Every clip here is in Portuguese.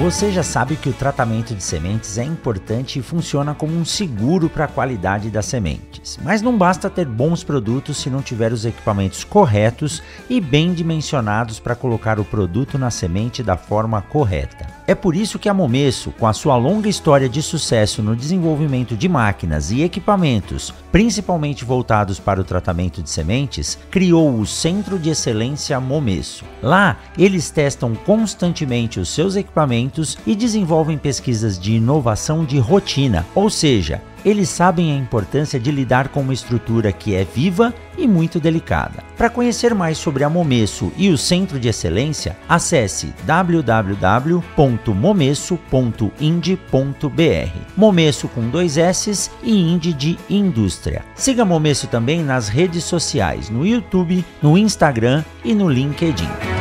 Você já sabe que o tratamento de sementes é importante e funciona como um seguro para a qualidade das sementes. Mas não basta ter bons produtos se não tiver os equipamentos corretos e bem dimensionados para colocar o produto na semente da forma correta. É por isso que a Momesso, com a sua longa história de sucesso no desenvolvimento de máquinas e equipamentos, principalmente voltados para o tratamento de sementes, criou o Centro de Excelência Momesso. Lá, eles testam constantemente os seus equipamentos e desenvolvem pesquisas de inovação de rotina, ou seja, eles sabem a importância de lidar com uma estrutura que é viva e muito delicada. Para conhecer mais sobre a Momesso e o Centro de Excelência, acesse www.momesso.ind.br. Momesso com dois S e Ind de indústria. Siga Momesso também nas redes sociais, no YouTube, no Instagram e no LinkedIn.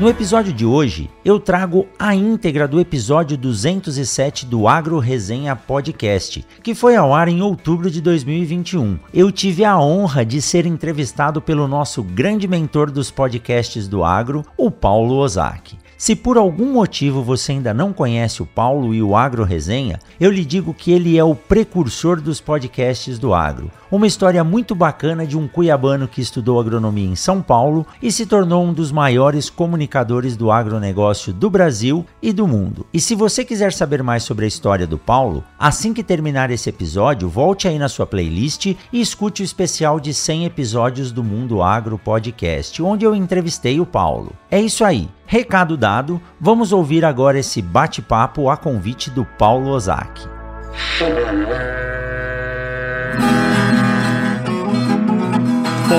No episódio de hoje, eu trago a íntegra do episódio 207 do Agro Resenha Podcast, que foi ao ar em outubro de 2021. Eu tive a honra de ser entrevistado pelo nosso grande mentor dos podcasts do agro, o Paulo Ozaki. Se por algum motivo você ainda não conhece o Paulo e o Agro Resenha, eu lhe digo que ele é o precursor dos podcasts do agro. Uma história muito bacana de um cuiabano que estudou agronomia em São Paulo e se tornou um dos maiores comunicadores do agronegócio do Brasil e do mundo. E se você quiser saber mais sobre a história do Paulo, assim que terminar esse episódio, volte aí na sua playlist e escute o especial de 100 episódios do Mundo Agro Podcast, onde eu entrevistei o Paulo. É isso aí. Recado dado, vamos ouvir agora esse bate-papo a convite do Paulo Ozaki.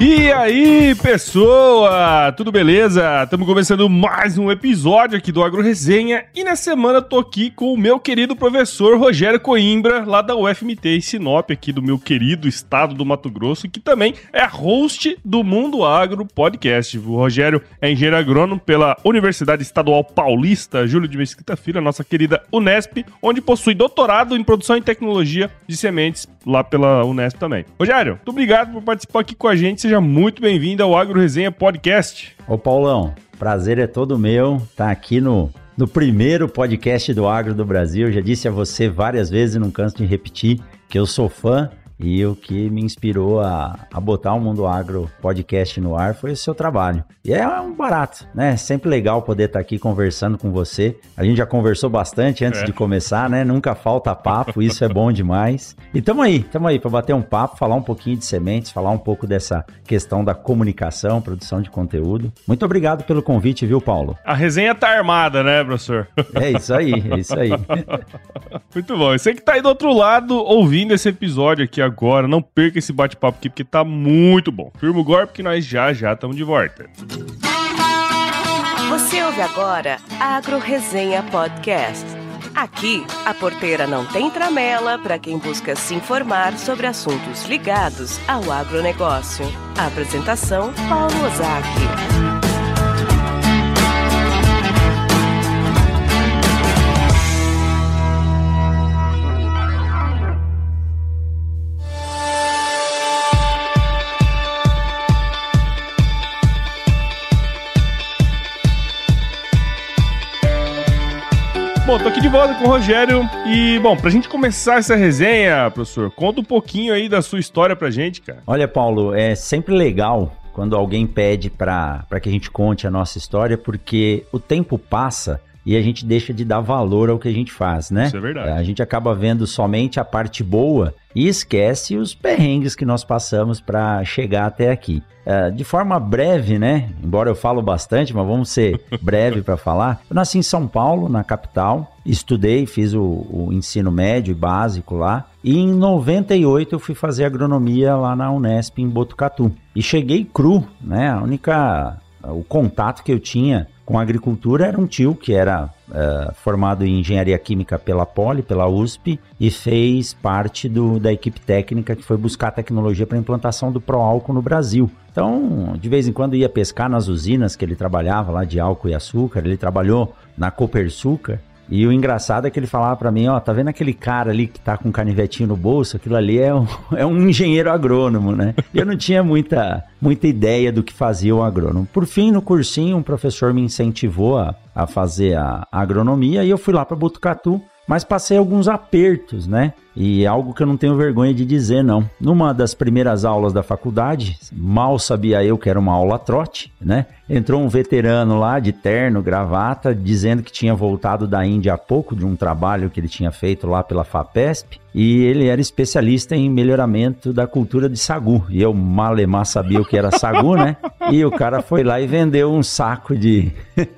E aí, pessoa? Tudo beleza? Estamos começando mais um episódio aqui do Agro Resenha e na semana tô aqui com o meu querido professor Rogério Coimbra, lá da UFMT em Sinop, aqui do meu querido estado do Mato Grosso, que também é host do Mundo Agro Podcast. O Rogério é engenheiro agrônomo pela Universidade Estadual Paulista Júlio de Mesquita Filho, nossa querida Unesp, onde possui doutorado em produção e tecnologia de sementes lá pela Unesp também. Rogério, muito obrigado por participar aqui com a gente. Seja muito bem-vindo ao Agro Resenha Podcast. Ô Paulão, prazer é todo meu tá aqui no, no primeiro podcast do Agro do Brasil. Já disse a você várias vezes, não canso de repetir, que eu sou fã e o que me inspirou a, a botar o Mundo Agro podcast no ar foi o seu trabalho. E é um barato, né? Sempre legal poder estar aqui conversando com você. A gente já conversou bastante antes é. de começar, né? Nunca falta papo, isso é bom demais. E tamo aí, tamo aí para bater um papo, falar um pouquinho de sementes, falar um pouco dessa questão da comunicação, produção de conteúdo. Muito obrigado pelo convite, viu, Paulo? A resenha tá armada, né, professor? É isso aí, é isso aí. Muito bom. Você que tá aí do outro lado ouvindo esse episódio aqui agora. Não perca esse bate-papo aqui, porque tá muito bom. Firma o golpe que nós já já estamos de volta. Você ouve agora Agro Resenha Podcast. Aqui, a porteira não tem tramela para quem busca se informar sobre assuntos ligados ao agronegócio. A apresentação, Paulo Ozaki. Bom, tô aqui de volta com o Rogério e, bom, pra gente começar essa resenha, professor, conta um pouquinho aí da sua história pra gente, cara. Olha, Paulo, é sempre legal quando alguém pede para que a gente conte a nossa história, porque o tempo passa e a gente deixa de dar valor ao que a gente faz, né? Isso é verdade. A gente acaba vendo somente a parte boa e esquece os perrengues que nós passamos para chegar até aqui. Uh, de forma breve, né? Embora eu falo bastante, mas vamos ser breve para falar. Eu nasci em São Paulo, na capital. Estudei, fiz o, o, ensino médio e básico lá. E em 98 eu fui fazer agronomia lá na Unesp em Botucatu. E cheguei cru, né? A única o contato que eu tinha com a agricultura era um tio que era uh, formado em engenharia química pela Poli, pela USP, e fez parte do, da equipe técnica que foi buscar tecnologia para implantação do pró-álcool no Brasil. Então, de vez em quando ia pescar nas usinas que ele trabalhava lá de álcool e açúcar. Ele trabalhou na Copersucar e o engraçado é que ele falava para mim, ó, tá vendo aquele cara ali que tá com um canivetinho no bolso? Aquilo ali é um, é um engenheiro agrônomo, né? Eu não tinha muita, muita ideia do que fazia o agrônomo. Por fim, no cursinho, um professor me incentivou a, a fazer a, a agronomia e eu fui lá para Botucatu mas passei alguns apertos, né? E algo que eu não tenho vergonha de dizer, não. Numa das primeiras aulas da faculdade, mal sabia eu que era uma aula trote, né? Entrou um veterano lá de terno, gravata, dizendo que tinha voltado da Índia há pouco de um trabalho que ele tinha feito lá pela FAPESP e ele era especialista em melhoramento da cultura de sagu. E eu malemar sabia o que era sagu, né? E o cara foi lá e vendeu um saco de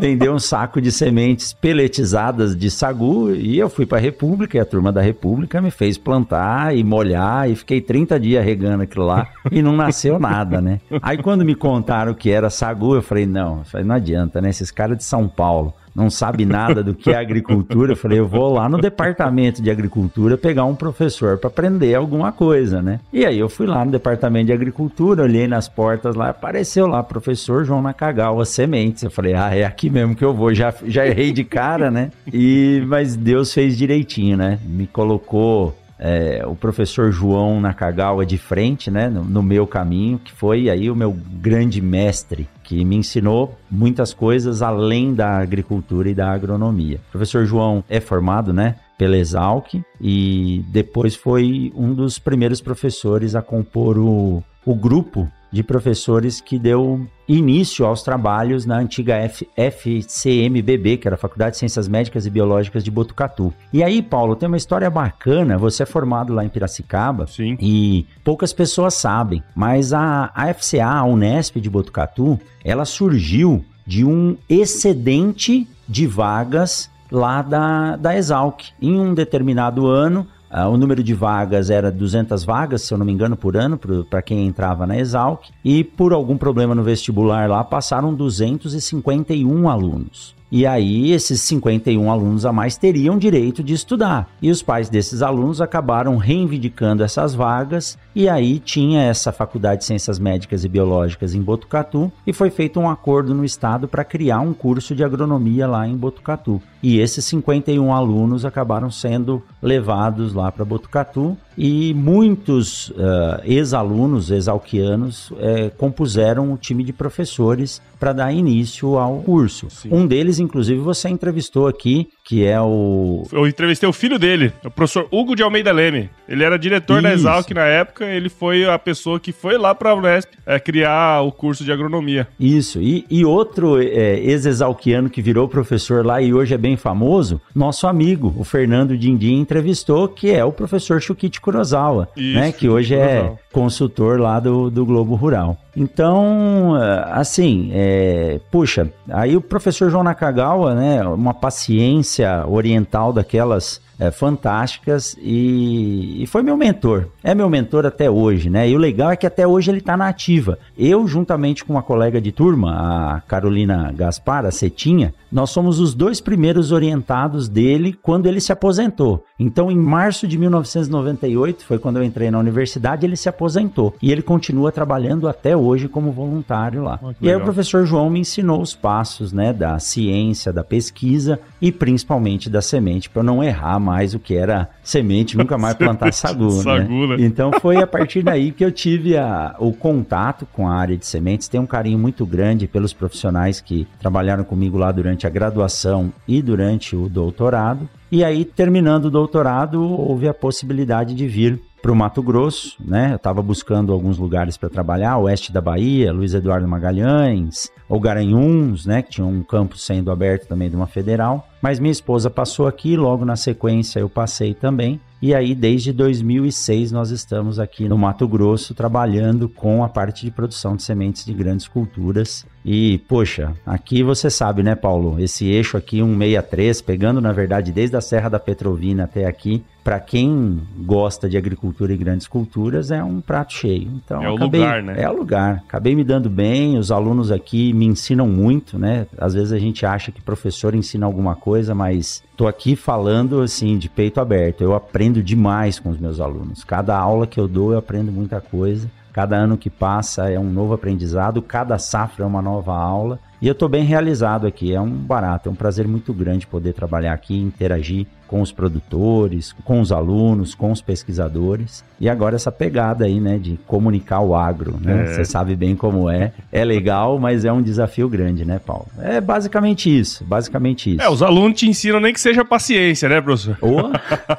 vendeu um saco de sementes peletizadas de sagu e eu fui para a República e a turma da República me fez plantar e molhar e fiquei 30 dias regando aquilo lá e não nasceu nada, né? Aí quando me contaram que era sagu, eu falei, não, não adianta, né? Esses caras de São Paulo não sabe nada do que é agricultura. Eu falei, eu vou lá no departamento de agricultura pegar um professor para aprender alguma coisa, né? E aí eu fui lá no departamento de agricultura, olhei nas portas lá, apareceu lá professor João Nakagawa Sementes. Eu falei, ah, é aqui mesmo que eu vou. Já, já errei de cara, né? E mas Deus fez direitinho, né? Me colocou é, o professor João Nakagawa de frente, né, no, no, meu caminho, que foi aí o meu grande mestre, que me ensinou muitas coisas além da agricultura e da agronomia. O professor João é formado, né, pela Exalc e depois foi um dos primeiros professores a compor o, o grupo de professores que deu início aos trabalhos na antiga F FCMBB, que era a Faculdade de Ciências Médicas e Biológicas de Botucatu. E aí, Paulo, tem uma história bacana. Você é formado lá em Piracicaba Sim. e poucas pessoas sabem, mas a, a FCA, a Unesp de Botucatu, ela surgiu de um excedente de vagas lá da, da Exalc. Em um determinado ano, Uh, o número de vagas era 200 vagas, se eu não me engano, por ano, para quem entrava na Exalc. E por algum problema no vestibular lá, passaram 251 alunos. E aí, esses 51 alunos a mais teriam direito de estudar. E os pais desses alunos acabaram reivindicando essas vagas. E aí tinha essa Faculdade de Ciências Médicas e Biológicas em Botucatu. E foi feito um acordo no estado para criar um curso de agronomia lá em Botucatu. E esses 51 alunos acabaram sendo levados lá para Botucatu e muitos uh, ex-alunos, ex-alquianos, uh, compuseram o time de professores para dar início ao curso. Sim. Um deles, inclusive, você entrevistou aqui, que é o. Eu entrevistei o filho dele, o professor Hugo de Almeida Leme. Ele era diretor Isso. da Exalc na época, ele foi a pessoa que foi lá para a Unesp é, criar o curso de agronomia. Isso, e, e outro é, ex-exalquiano que virou professor lá e hoje é bem famoso, nosso amigo, o Fernando Dindim, entrevistou, que é o professor Chukichi Kurosawa, Isso, né, que hoje é consultor lá do, do Globo Rural. Então, eh, assim, é, puxa, aí o professor João Nakagawa, né, uma paciência oriental daquelas é, fantásticas e, e, foi meu mentor. É meu mentor até hoje, né? E o legal é que até hoje ele está na ativa. Eu, juntamente com uma colega de turma, a Carolina Gaspar, a Cetinha, nós somos os dois primeiros orientados dele quando ele se aposentou. Então, em março de 1998, foi quando eu entrei na universidade, ele se aposentou. E ele continua trabalhando até hoje como voluntário lá. Oh, e aí o professor João me ensinou os passos, né, da ciência, da pesquisa e principalmente da semente, para eu não errar mais o que era semente, nunca mais plantar sagu, né? Então foi a partir daí que eu tive a, o contato com a área de sementes. Tenho um carinho muito grande pelos profissionais que trabalharam comigo lá durante a graduação e durante o doutorado. E aí, terminando o doutorado, houve a possibilidade de vir para o Mato Grosso, né? Eu estava buscando alguns lugares para trabalhar, oeste da Bahia, Luiz Eduardo Magalhães, ou Garanhuns, né? Que tinha um campo sendo aberto também de uma federal. Mas minha esposa passou aqui, logo na sequência eu passei também. E aí, desde 2006, nós estamos aqui no Mato Grosso trabalhando com a parte de produção de sementes de grandes culturas. E, poxa, aqui você sabe, né, Paulo? Esse eixo aqui, 163, pegando na verdade desde a Serra da Petrovina até aqui, para quem gosta de agricultura e grandes culturas, é um prato cheio. Então, é o acabei, lugar, né? É o lugar. Acabei me dando bem, os alunos aqui me ensinam muito, né? Às vezes a gente acha que professor ensina alguma coisa, mas tô aqui falando assim de peito aberto. Eu aprendo demais com os meus alunos. Cada aula que eu dou, eu aprendo muita coisa. Cada ano que passa é um novo aprendizado, cada safra é uma nova aula. E eu estou bem realizado aqui, é um barato, é um prazer muito grande poder trabalhar aqui, interagir com os produtores, com os alunos, com os pesquisadores. E agora essa pegada aí, né, de comunicar o agro, né? É. Você é. sabe bem como é. É legal, mas é um desafio grande, né, Paulo? É basicamente isso, basicamente isso. É, os alunos te ensinam nem que seja paciência, né, professor? Oh,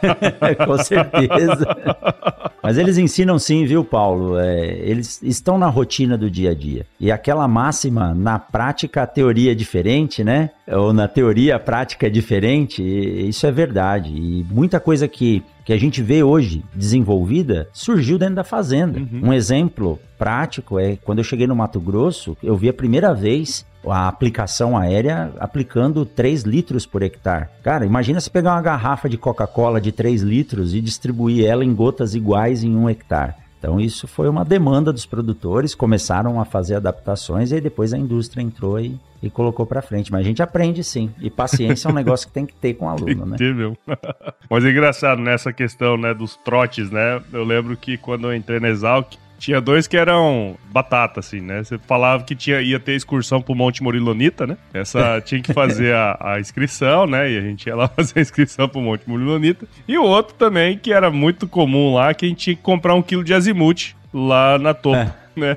com certeza. Mas eles ensinam sim, viu, Paulo? É, eles estão na rotina do dia a dia. E aquela máxima, na prática a teoria é diferente, né? Ou na teoria a prática é diferente, isso é verdade. E muita coisa que que a gente vê hoje desenvolvida surgiu dentro da fazenda. Uhum. Um exemplo prático é quando eu cheguei no Mato Grosso, eu vi a primeira vez a aplicação aérea aplicando 3 litros por hectare. Cara, imagina se pegar uma garrafa de Coca-Cola de 3 litros e distribuir ela em gotas iguais em um hectare. Então isso foi uma demanda dos produtores, começaram a fazer adaptações e aí depois a indústria entrou e, e colocou para frente. Mas a gente aprende sim. E paciência é um negócio que tem que ter com o aluno, né? Meu. Mas é engraçado nessa questão, né, dos trotes, né? Eu lembro que quando eu entrei na Exalc, tinha dois que eram batata, assim, né? Você falava que tinha, ia ter excursão pro Monte Morilonita, né? Essa tinha que fazer a, a, inscrição, né? E a gente ia lá fazer a inscrição pro Monte Morilonita. E o outro também, que era muito comum lá, que a gente tinha que comprar um quilo de azimuth lá na topo. É né?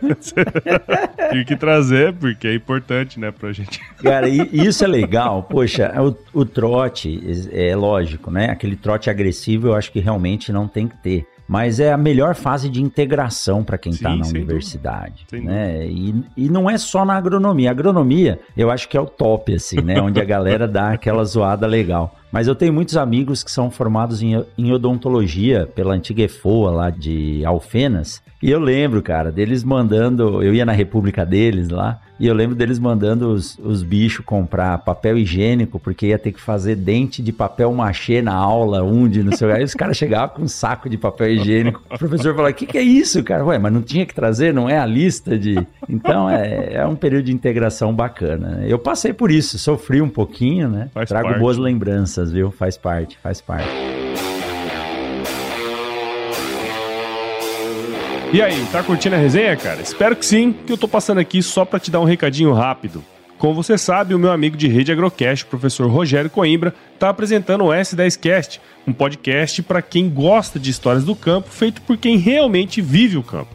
Tinha que trazer, porque é importante, né, pra gente. Cara, isso é legal. Poxa, o, o trote, é lógico, né? Aquele trote agressivo eu acho que realmente não tem que ter mas é a melhor fase de integração para quem está na universidade. Né? E, e não é só na agronomia. A agronomia, eu acho que é o top, assim, né? Onde a galera dá aquela zoada legal. Mas eu tenho muitos amigos que são formados em, em odontologia pela antiga EFOA lá de Alfenas. E eu lembro, cara, deles mandando. Eu ia na república deles lá. E eu lembro deles mandando os, os bichos comprar papel higiênico, porque ia ter que fazer dente de papel machê na aula, um de não sei o que. Aí os caras chegavam com um saco de papel higiênico. O professor falou: o que, que é isso, cara? Ué, mas não tinha que trazer, não é a lista de. Então é, é um período de integração bacana. Eu passei por isso, sofri um pouquinho, né? Faz Trago parte. boas lembranças, viu? Faz parte, faz parte. E aí, tá curtindo a resenha, cara? Espero que sim, que eu tô passando aqui só para te dar um recadinho rápido. Como você sabe, o meu amigo de rede Agrocast, o professor Rogério Coimbra, está apresentando o S10Cast, um podcast para quem gosta de histórias do campo, feito por quem realmente vive o campo.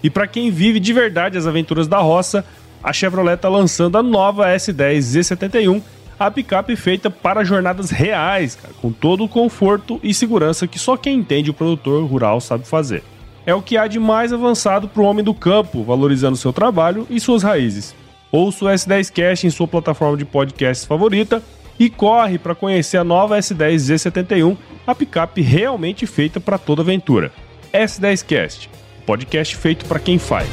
E para quem vive de verdade as aventuras da roça, a Chevrolet está lançando a nova S10 Z71, a picape feita para jornadas reais, cara, com todo o conforto e segurança que só quem entende o produtor rural sabe fazer é o que há de mais avançado para o homem do campo, valorizando seu trabalho e suas raízes. Ouça o S10 Cast em sua plataforma de podcasts favorita e corre para conhecer a nova S10 Z71, a picape realmente feita para toda aventura. S10 Cast, podcast feito para quem faz.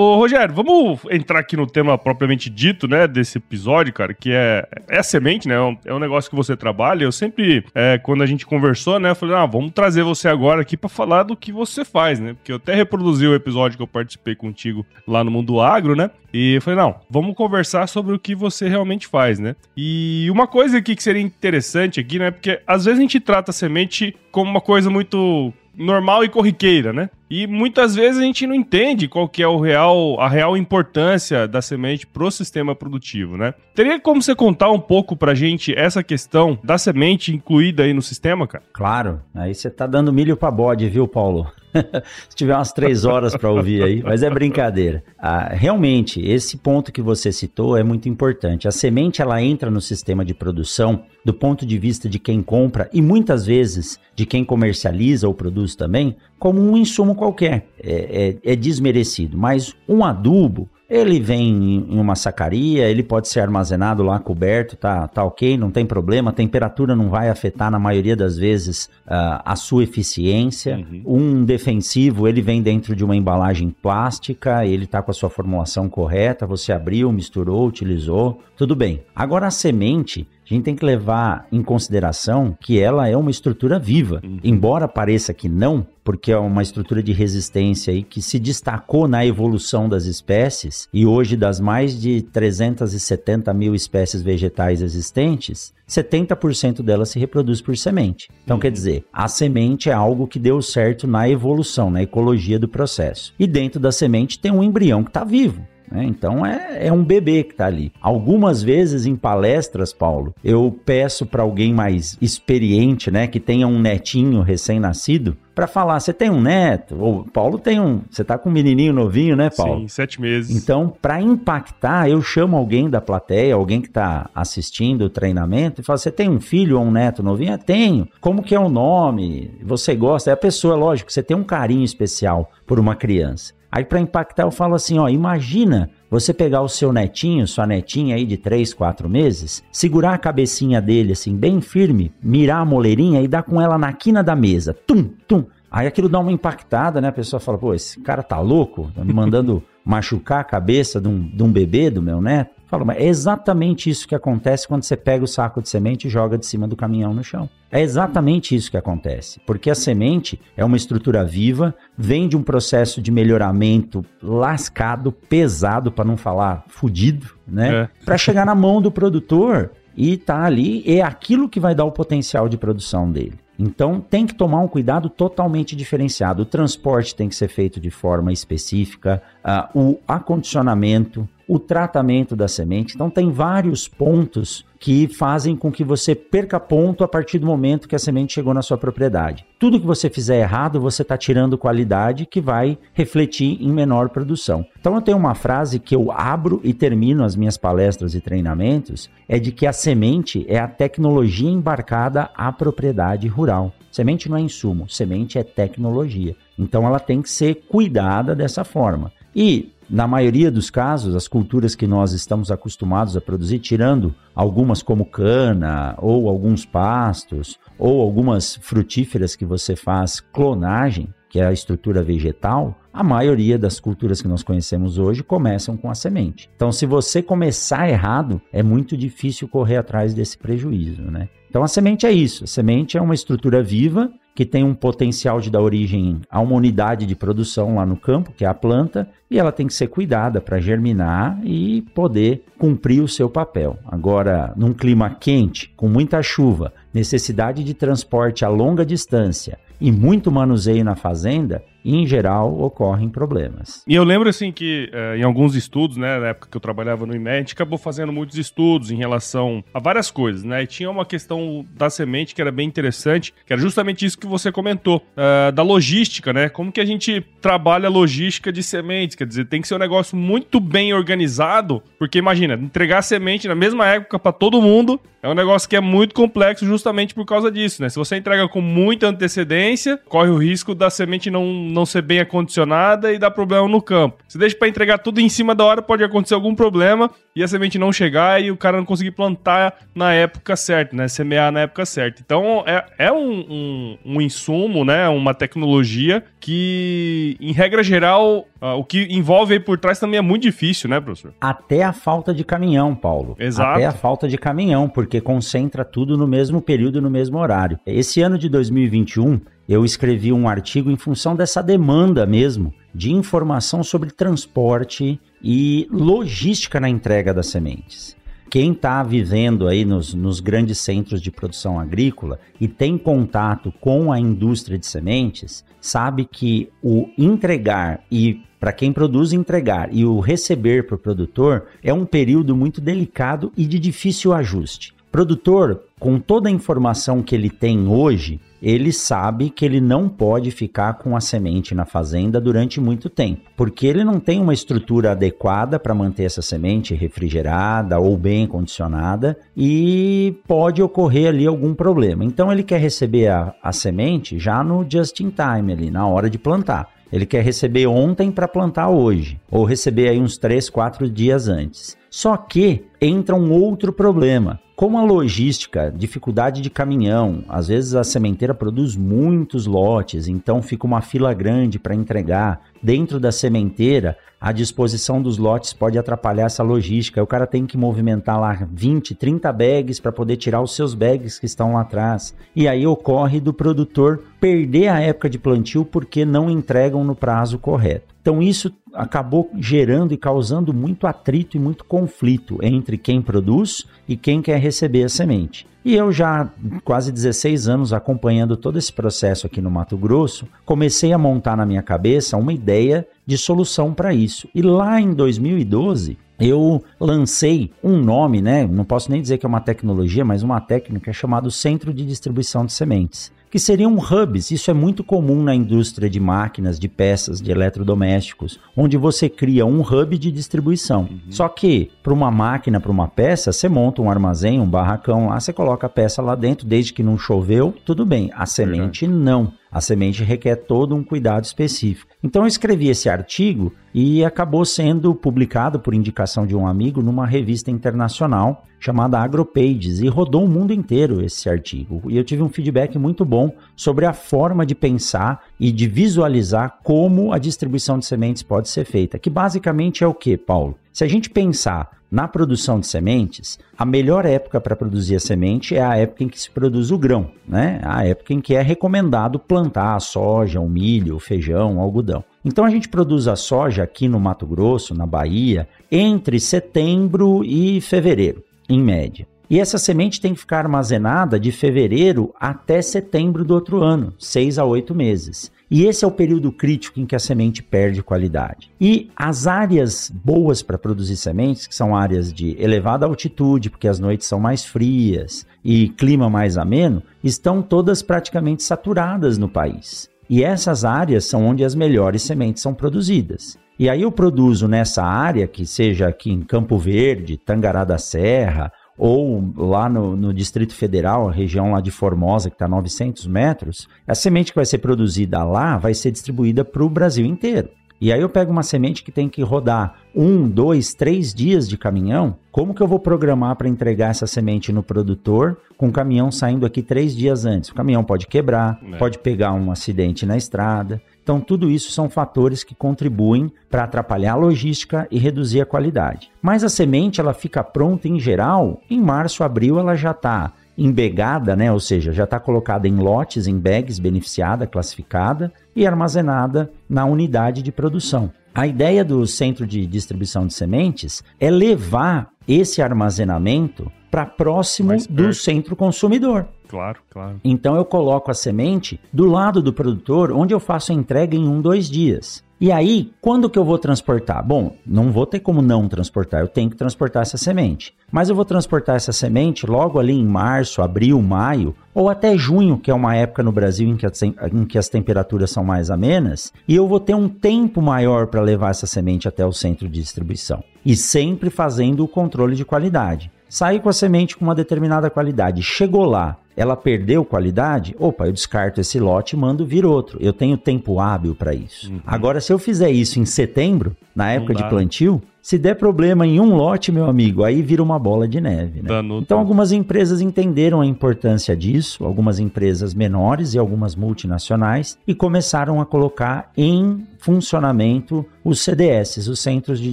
Ô, Rogério, vamos entrar aqui no tema propriamente dito, né, desse episódio, cara, que é, é a semente, né? É um, é um negócio que você trabalha. Eu sempre, é, quando a gente conversou, né, eu falei, ah, vamos trazer você agora aqui para falar do que você faz, né? Porque eu até reproduzi o episódio que eu participei contigo lá no Mundo Agro, né? E eu falei, não, vamos conversar sobre o que você realmente faz, né? E uma coisa aqui que seria interessante aqui, né? Porque às vezes a gente trata a semente como uma coisa muito normal e corriqueira, né? E muitas vezes a gente não entende qual que é o real, a real importância da semente pro sistema produtivo, né? Teria como você contar um pouco pra gente essa questão da semente incluída aí no sistema, cara? Claro, aí você tá dando milho pra bode, viu, Paulo? Se tiver umas três horas para ouvir aí, mas é brincadeira. Ah, realmente, esse ponto que você citou é muito importante. A semente ela entra no sistema de produção do ponto de vista de quem compra e muitas vezes de quem comercializa ou produz também, como um insumo qualquer. É, é, é desmerecido. Mas um adubo, ele vem em uma sacaria, ele pode ser armazenado lá coberto, tá, tá ok, não tem problema. A temperatura não vai afetar na maioria das vezes uh, a sua eficiência. Uhum. Um defensivo, ele vem dentro de uma embalagem plástica, ele tá com a sua formulação correta, você abriu, misturou, utilizou, tudo bem. Agora a semente, a gente tem que levar em consideração que ela é uma estrutura viva. Uhum. Embora pareça que não, porque é uma estrutura de resistência aí que se destacou na evolução das espécies e hoje das mais de 370 mil espécies vegetais existentes, 70% delas se reproduz por semente. Então, uhum. quer dizer, a semente é algo que deu certo na evolução, na ecologia do processo. E dentro da semente tem um embrião que está vivo. Né? Então é, é um bebê que está ali. Algumas vezes em palestras, Paulo, eu peço para alguém mais experiente, né, que tenha um netinho recém-nascido, para falar, você tem um neto? Ou Paulo tem um. Você tá com um menininho novinho, né, Paulo? Sim, sete meses. Então, para impactar, eu chamo alguém da plateia, alguém que está assistindo o treinamento, e falo: Você tem um filho ou um neto novinho? É, tenho. Como que é o nome? Você gosta? É a pessoa, lógico, você tem um carinho especial por uma criança. Aí para impactar eu falo assim, ó, imagina você pegar o seu netinho, sua netinha aí de 3, 4 meses, segurar a cabecinha dele assim bem firme, mirar a moleirinha e dar com ela na quina da mesa. Tum, tum. Aí aquilo dá uma impactada, né? A pessoa fala, pô, esse cara tá louco? Tá me mandando machucar a cabeça de um, de um bebê do meu neto? Fala, mas é exatamente isso que acontece quando você pega o saco de semente e joga de cima do caminhão no chão. É exatamente isso que acontece, porque a semente é uma estrutura viva, vem de um processo de melhoramento lascado, pesado, para não falar fudido, né? É. Para chegar na mão do produtor e tá ali, é aquilo que vai dar o potencial de produção dele. Então tem que tomar um cuidado totalmente diferenciado. O transporte tem que ser feito de forma específica, uh, o acondicionamento, o tratamento da semente. Então tem vários pontos que fazem com que você perca ponto a partir do momento que a semente chegou na sua propriedade. Tudo que você fizer errado, você está tirando qualidade que vai refletir em menor produção. Então eu tenho uma frase que eu abro e termino as minhas palestras e treinamentos, é de que a semente é a tecnologia embarcada à propriedade rural. Semente não é insumo, semente é tecnologia. Então ela tem que ser cuidada dessa forma. E na maioria dos casos, as culturas que nós estamos acostumados a produzir, tirando algumas como cana, ou alguns pastos, ou algumas frutíferas que você faz clonagem, que é a estrutura vegetal, a maioria das culturas que nós conhecemos hoje começam com a semente. Então, se você começar errado, é muito difícil correr atrás desse prejuízo, né? Então, a semente é isso. A semente é uma estrutura viva que tem um potencial de dar origem a uma unidade de produção lá no campo, que é a planta, e ela tem que ser cuidada para germinar e poder cumprir o seu papel. Agora, num clima quente, com muita chuva, necessidade de transporte a longa distância e muito manuseio na fazenda, em geral ocorrem problemas. E eu lembro assim que é, em alguns estudos, né, na época que eu trabalhava no IMED, a gente acabou fazendo muitos estudos em relação a várias coisas, né? E tinha uma questão da semente que era bem interessante, que era justamente isso que você comentou, uh, da logística, né? Como que a gente trabalha a logística de sementes, quer dizer, tem que ser um negócio muito bem organizado, porque imagina, entregar semente na mesma época para todo mundo é um negócio que é muito complexo justamente por causa disso, né? Se você entrega com muita antecedência, corre o risco da semente não, não ser bem acondicionada e dar problema no campo. Se deixa para entregar tudo em cima da hora, pode acontecer algum problema e a semente não chegar e o cara não conseguir plantar na época certa, né? Semear na época certa. Então é, é um, um, um insumo, né? Uma tecnologia que, em regra geral, uh, o que envolve aí por trás também é muito difícil, né, professor? Até a falta de caminhão, Paulo. Exato. Até a falta de caminhão, porque concentra tudo no mesmo período, no mesmo horário. Esse ano de 2021, eu escrevi um artigo em função dessa demanda mesmo de informação sobre transporte e logística na entrega das sementes. Quem está vivendo aí nos, nos grandes centros de produção agrícola e tem contato com a indústria de sementes, sabe que o entregar e para quem produz entregar e o receber para o produtor é um período muito delicado e de difícil ajuste. Produtor, com toda a informação que ele tem hoje, ele sabe que ele não pode ficar com a semente na fazenda durante muito tempo, porque ele não tem uma estrutura adequada para manter essa semente refrigerada ou bem condicionada e pode ocorrer ali algum problema. Então ele quer receber a, a semente já no just in time, ali, na hora de plantar. Ele quer receber ontem para plantar hoje, ou receber aí uns 3, 4 dias antes. Só que entra um outro problema. Como a logística, dificuldade de caminhão, às vezes a sementeira produz muitos lotes, então fica uma fila grande para entregar. Dentro da sementeira, a disposição dos lotes pode atrapalhar essa logística. O cara tem que movimentar lá 20, 30 bags para poder tirar os seus bags que estão lá atrás. E aí ocorre do produtor perder a época de plantio porque não entregam no prazo correto. Então isso acabou gerando e causando muito atrito e muito conflito entre quem produz e quem quer receber a semente. E eu já quase 16 anos acompanhando todo esse processo aqui no Mato Grosso, comecei a montar na minha cabeça uma ideia de solução para isso. E lá em 2012, eu lancei um nome, né? Não posso nem dizer que é uma tecnologia, mas uma técnica chamada Centro de Distribuição de Sementes que seriam hubs. Isso é muito comum na indústria de máquinas, de peças, de eletrodomésticos, onde você cria um hub de distribuição. Uhum. Só que para uma máquina, para uma peça, você monta um armazém, um barracão lá, você coloca a peça lá dentro, desde que não choveu, tudo bem. A semente Verdade. não. A semente requer todo um cuidado específico. Então eu escrevi esse artigo e acabou sendo publicado por indicação de um amigo numa revista internacional chamada AgroPages e rodou o mundo inteiro esse artigo. E eu tive um feedback muito bom sobre a forma de pensar e de visualizar como a distribuição de sementes pode ser feita, que basicamente é o que, Paulo? Se a gente pensar na produção de sementes, a melhor época para produzir a semente é a época em que se produz o grão, né? A época em que é recomendado plantar a soja, o milho, o feijão, o algodão. Então a gente produz a soja aqui no Mato Grosso, na Bahia, entre setembro e fevereiro, em média. E essa semente tem que ficar armazenada de fevereiro até setembro do outro ano, seis a oito meses. E esse é o período crítico em que a semente perde qualidade. E as áreas boas para produzir sementes, que são áreas de elevada altitude, porque as noites são mais frias e clima mais ameno, estão todas praticamente saturadas no país. E essas áreas são onde as melhores sementes são produzidas. E aí eu produzo nessa área, que seja aqui em Campo Verde, Tangará da Serra, ou lá no, no, Distrito Federal, a região lá de Formosa, que está a 900 metros, a semente que vai ser produzida lá vai ser distribuída para o Brasil inteiro. E aí eu pego uma semente que tem que rodar um, dois, três dias de caminhão. Como que eu vou programar para entregar essa semente no produtor com o caminhão saindo aqui três dias antes? O caminhão pode quebrar, é. pode pegar um acidente na estrada. Então, tudo isso são fatores que contribuem para atrapalhar a logística e reduzir a qualidade. Mas a semente ela fica pronta em geral, em março, abril ela já está embegada, né? ou seja, já está colocada em lotes, em bags, beneficiada, classificada e armazenada na unidade de produção. A ideia do centro de distribuição de sementes é levar esse armazenamento para próximo do centro consumidor. Claro, claro. Então eu coloco a semente do lado do produtor, onde eu faço a entrega em um, dois dias. E aí, quando que eu vou transportar? Bom, não vou ter como não transportar, eu tenho que transportar essa semente. Mas eu vou transportar essa semente logo ali em março, abril, maio, ou até junho, que é uma época no Brasil em que, as, em que as temperaturas são mais amenas, e eu vou ter um tempo maior para levar essa semente até o centro de distribuição. E sempre fazendo o controle de qualidade. Saí com a semente com uma determinada qualidade, chegou lá, ela perdeu qualidade, opa, eu descarto esse lote e mando vir outro. Eu tenho tempo hábil para isso. Uhum. Agora, se eu fizer isso em setembro, na época de plantio, Se der problema em um lote, meu amigo, aí vira uma bola de neve. Né? Então, algumas empresas entenderam a importância disso, algumas empresas menores e algumas multinacionais, e começaram a colocar em funcionamento os CDS, os Centros de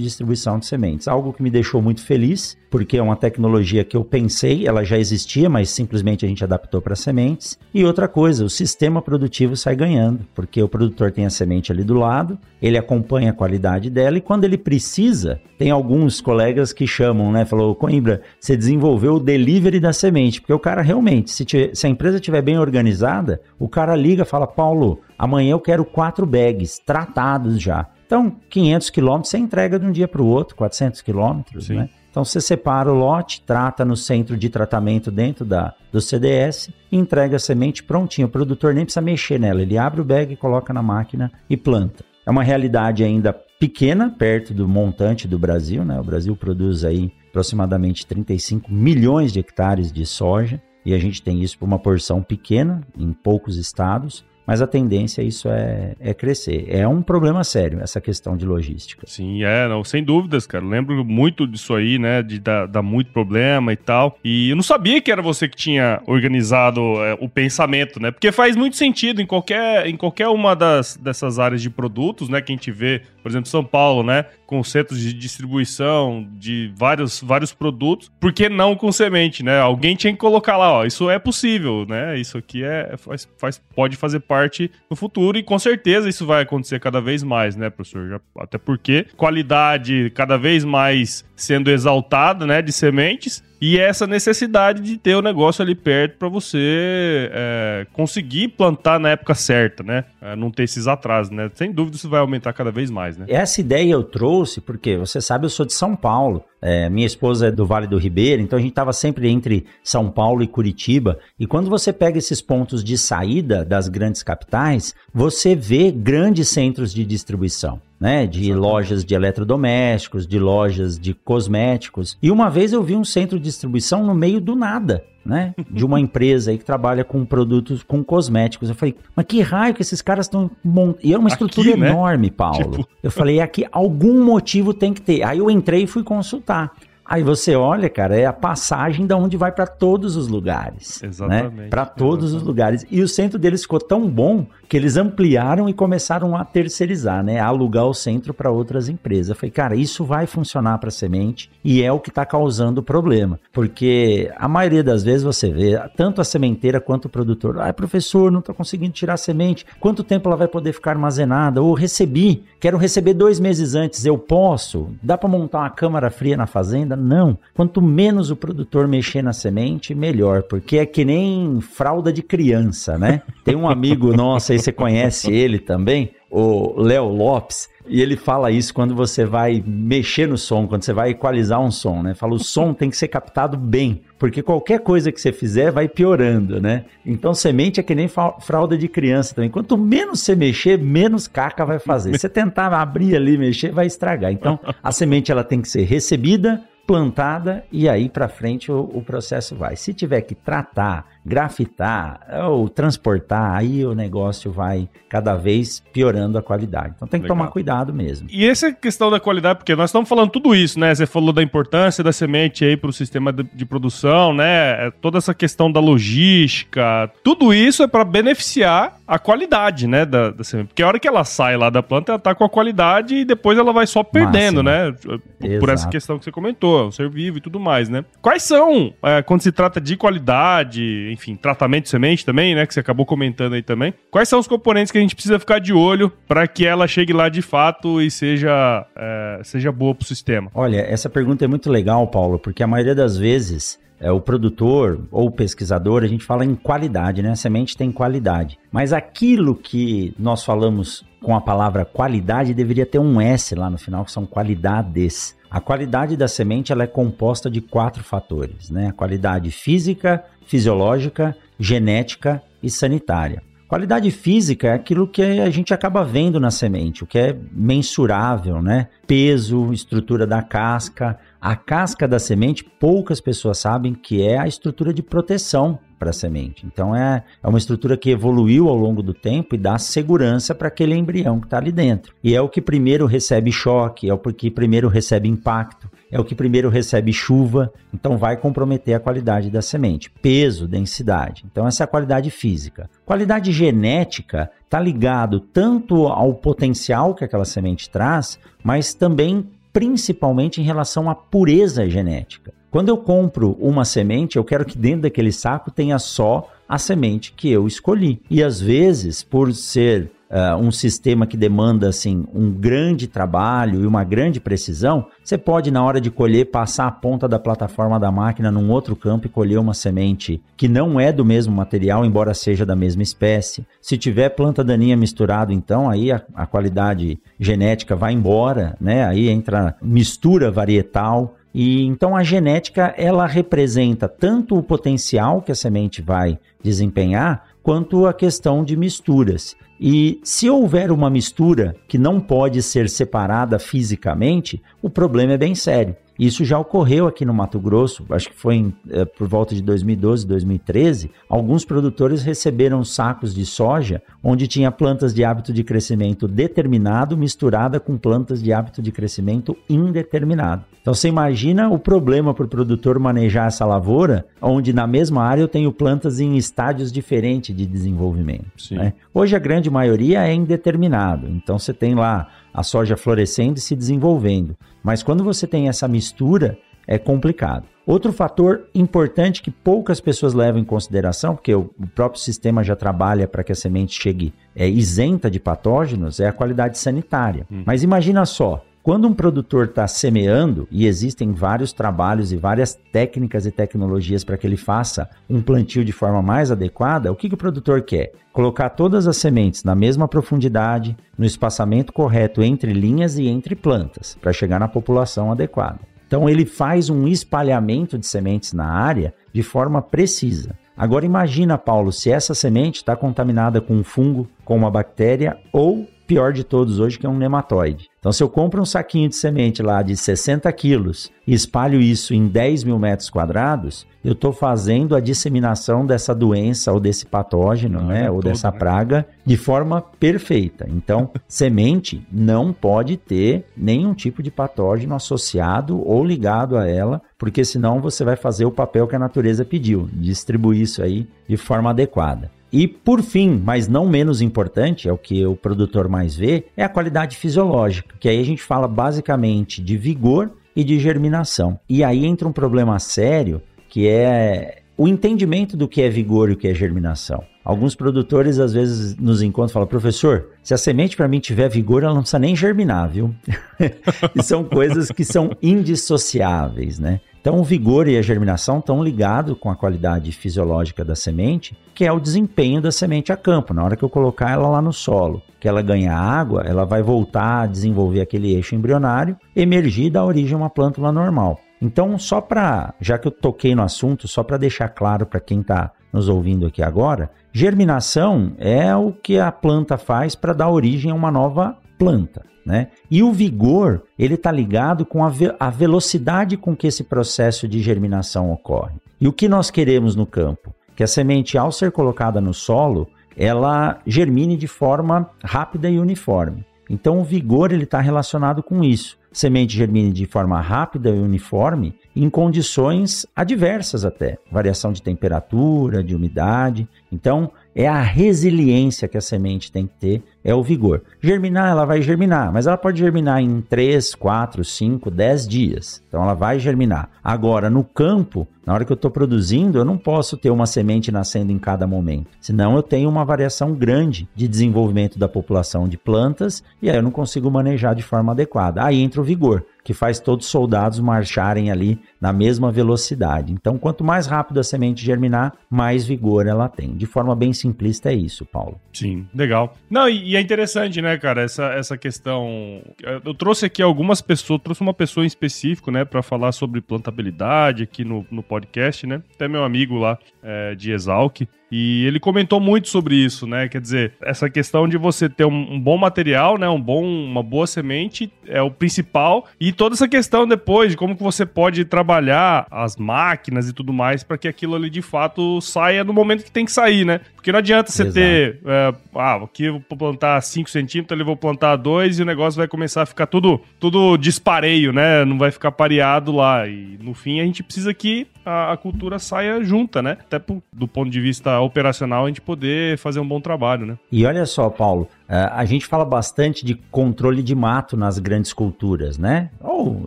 Distribuição de Sementes. Algo que me deixou muito feliz, porque é uma tecnologia que eu pensei, ela já existia, mas simplesmente a gente adaptou para sementes. E outra coisa, o sistema produtivo sai ganhando, porque o produtor tem a semente ali do lado, ele acompanha a qualidade dela e quando ele precisa, tem alguns colegas que chamam, né? Falou, Coimbra, você desenvolveu o delivery da semente, porque o cara realmente, se, tiver, se a empresa estiver bem organizada, o cara liga fala, Paulo, amanhã eu quero quatro bags tratados já. Então, 500 quilômetros você entrega de um dia para o outro, 400 quilômetros, né? Então você separa o lote, trata no centro de tratamento dentro da, do CDS e entrega a semente prontinho. O produtor nem precisa mexer nela, ele abre o bag, coloca na máquina e planta. É uma realidade ainda pequena, perto do montante do Brasil, né? O Brasil produz aí aproximadamente 35 milhões de hectares de soja e a gente tem isso por uma porção pequena em poucos estados mas a tendência isso é, é crescer. É um problema sério, essa questão de logística. Sim, é, não, sem dúvidas, cara. lembro muito disso aí, né, de dar, dar, muito problema e tal. E eu não sabia que era você que tinha organizado é, o pensamento, né, porque faz muito sentido em qualquer, em qualquer uma das, dessas áreas de produtos, né, que a gente vê, por exemplo, São Paulo, né, com centros de distribuição de vários, vários produtos, por que não com semente, né? Alguém tinha que colocar lá, ó, isso é possível, né? Isso aqui é, faz, faz, pode fazer parte no futuro e com certeza isso vai acontecer cada vez mais, né, professor? Até porque qualidade cada vez mais sendo exaltada, né, de sementes e essa necessidade de ter o negócio ali perto para você é, conseguir plantar na época certa, né? É, não ter esses atrasos, né? Sem dúvida isso vai aumentar cada vez mais, né? Essa ideia eu trouxe porque, você sabe, eu sou de São Paulo. É, minha esposa é do Vale do Ribeiro, então a gente estava sempre entre São Paulo e Curitiba. E quando você pega esses pontos de saída das grandes capitais, você vê grandes centros de distribuição né? De Exatamente. lojas de eletrodomésticos, de lojas de cosméticos. E uma vez eu vi um centro de distribuição no meio do nada. Né? De uma empresa aí que trabalha com produtos com cosméticos. Eu falei, mas que raio que esses caras estão montando. E é uma estrutura aqui, né? enorme, Paulo. Tipo... Eu falei, aqui algum motivo tem que ter. Aí eu entrei e fui consultar. Aí você olha, cara, é a passagem da onde vai para todos os lugares. Né? Exatamente. Né? Para todos exatamente. os lugares. E o centro deles ficou tão bom que eles ampliaram e começaram a terceirizar, né? A alugar o centro para outras empresas. Eu falei, cara, isso vai funcionar para semente e é o que está causando o problema. Porque a maioria das vezes você vê, tanto a sementeira quanto o produtor, ah, professor, não estou conseguindo tirar semente, quanto tempo ela vai poder ficar armazenada? Ou recebi, quero receber dois meses antes, eu posso? Dá para montar uma câmara fria na fazenda? Não. Quanto menos o produtor mexer na semente, melhor, porque é que nem fralda de criança, né? Tem um amigo nosso aí, você conhece ele também, o Léo Lopes, e ele fala isso quando você vai mexer no som, quando você vai equalizar um som, né? Fala, o som tem que ser captado bem, porque qualquer coisa que você fizer vai piorando, né? Então, semente é que nem fralda de criança também. Quanto menos você mexer, menos caca vai fazer. Você tentar abrir ali, mexer, vai estragar. Então, a semente ela tem que ser recebida, plantada e aí para frente o, o, processo vai. Se tiver que tratar, grafitar ou transportar, aí o negócio vai cada vez piorando a qualidade. Então tem que Legal. tomar cuidado mesmo. E essa questão da qualidade, porque nós estamos falando tudo isso, né? Você falou da importância da semente aí para o sistema de, de, produção, né? É toda essa questão da logística, tudo isso é para beneficiar a qualidade, né, da, da, semente. Porque a hora que ela sai lá da planta, ela tá com a qualidade e depois ela vai só perdendo, Máximo. né? Por, por essa questão que você comentou, o ser vivo e tudo mais, né? Quais são, é, quando se trata de qualidade, enfim, tratamento de semente também, né, que você acabou comentando aí também, quais são os componentes que a gente precisa ficar de olho para que ela chegue lá de fato e seja, é, seja boa para o sistema? Olha, essa pergunta é muito legal, Paulo, porque a maioria das vezes é, o produtor ou o pesquisador, a gente fala em qualidade, né? A semente tem qualidade. Mas aquilo que nós falamos com a palavra qualidade deveria ter um S lá no final, que são qualidades. A qualidade da semente ela é composta de quatro fatores, né? A qualidade física, fisiológica, genética e sanitária. Qualidade física é aquilo que a gente acaba vendo na semente, o que é mensurável, né? Peso, estrutura da casca. A casca da semente, poucas pessoas sabem que é a estrutura de proteção para a semente. Então é, é uma estrutura que evoluiu ao longo do tempo e dá segurança para aquele embrião que está ali dentro. E é o que primeiro recebe choque, é o que primeiro recebe impacto, é o que primeiro recebe chuva, então vai comprometer a qualidade da semente. Peso, densidade. Então essa é a qualidade física. Qualidade genética está ligado tanto ao potencial que aquela semente traz, mas também principalmente em relação à pureza genética. Quando eu compro uma semente, eu quero que dentro daquele saco tenha só a semente que eu escolhi. E às vezes, por ser uh, um sistema que demanda assim um grande trabalho e uma grande precisão, você pode na hora de colher passar a ponta da plataforma da máquina num outro campo e colher uma semente que não é do mesmo material, embora seja da mesma espécie. Se tiver planta daninha misturado, então aí a, a qualidade genética vai embora, né? Aí entra mistura varietal. E então a genética ela representa tanto o potencial que a semente vai desempenhar, quanto a questão de misturas. E se houver uma mistura que não pode ser separada fisicamente, o problema é bem sério. Isso já ocorreu aqui no Mato Grosso, acho que foi em, é, por volta de 2012, 2013. Alguns produtores receberam sacos de soja onde tinha plantas de hábito de crescimento determinado misturada com plantas de hábito de crescimento indeterminado. Então você imagina o problema para o produtor manejar essa lavoura, onde na mesma área eu tenho plantas em estádios diferentes de desenvolvimento. Né? Hoje a grande maioria é indeterminado, então você tem lá a soja florescendo e se desenvolvendo. Mas quando você tem essa mistura, é complicado. Outro fator importante que poucas pessoas levam em consideração, porque o próprio sistema já trabalha para que a semente chegue é, isenta de patógenos, é a qualidade sanitária. Hum. Mas imagina só, quando um produtor está semeando, e existem vários trabalhos e várias técnicas e tecnologias para que ele faça um plantio de forma mais adequada, o que, que o produtor quer? Colocar todas as sementes na mesma profundidade, no espaçamento correto entre linhas e entre plantas, para chegar na população adequada. Então ele faz um espalhamento de sementes na área de forma precisa. Agora imagina, Paulo, se essa semente está contaminada com um fungo, com uma bactéria ou pior de todos hoje, que é um nematóide. Então, se eu compro um saquinho de semente lá de 60 quilos e espalho isso em 10 mil metros quadrados, eu estou fazendo a disseminação dessa doença ou desse patógeno, não, né, ou todo, dessa né? praga de forma perfeita. Então, semente não pode ter nenhum tipo de patógeno associado ou ligado a ela, porque senão você vai fazer o papel que a natureza pediu, distribuir isso aí de forma adequada. E por fim, mas não menos importante, é o que o produtor mais vê, é a qualidade fisiológica, que aí a gente fala basicamente de vigor e de germinação. E aí entra um problema sério, que é o entendimento do que é vigor e o que é germinação. Alguns produtores às vezes nos encontram e falam, professor, se a semente para mim tiver vigor, ela não precisa nem germinar, viu? e são coisas que são indissociáveis, né? Então, o vigor e a germinação estão ligados com a qualidade fisiológica da semente, que é o desempenho da semente a campo. Na hora que eu colocar ela lá no solo, que ela ganha água, ela vai voltar a desenvolver aquele eixo embrionário, emergir da origem uma plântula normal. Então, só para, já que eu toquei no assunto, só para deixar claro para quem está nos ouvindo aqui agora, germinação é o que a planta faz para dar origem a uma nova planta. Né? E o vigor, ele está ligado com a, ve a velocidade com que esse processo de germinação ocorre. E o que nós queremos no campo? Que a semente, ao ser colocada no solo, ela germine de forma rápida e uniforme. Então, o vigor ele está relacionado com isso. Semente germine de forma rápida e uniforme em condições adversas até, variação de temperatura, de umidade. Então, é a resiliência que a semente tem que ter, é o vigor. Germinar, ela vai germinar, mas ela pode germinar em 3, 4, 5, 10 dias. Então ela vai germinar. Agora, no campo, na hora que eu estou produzindo, eu não posso ter uma semente nascendo em cada momento. Senão eu tenho uma variação grande de desenvolvimento da população de plantas e aí eu não consigo manejar de forma adequada. Aí entra o vigor que faz todos os soldados marcharem ali na mesma velocidade. Então, quanto mais rápido a semente germinar, mais vigor ela tem. De forma bem simplista é isso, Paulo. Sim, legal. Não, e, e é interessante, né, cara, essa, essa questão. Eu trouxe aqui algumas pessoas, trouxe uma pessoa em específico, né, para falar sobre plantabilidade aqui no, no podcast, né? Até meu amigo lá é, de Exalc. E ele comentou muito sobre isso, né? Quer dizer, essa questão de você ter um, um, bom material, né? Um bom, uma boa semente é o principal e toda essa questão depois de como que você pode trabalhar as máquinas e tudo mais para que aquilo ali de fato saia no momento que tem que sair, né? Porque não adianta você Exato. ter, é, ah, aqui eu vou plantar 5 centímetros, ali eu vou plantar 2 e o negócio vai começar a ficar tudo, tudo dispareio, né? Não vai ficar pareado lá. E no fim a gente precisa que a, a cultura saia junta, né? Até pro, do ponto de vista operacional a gente poder fazer um bom trabalho, né? E olha só, Paulo, Uh, a gente fala bastante de controle de mato nas grandes culturas, né? Ou,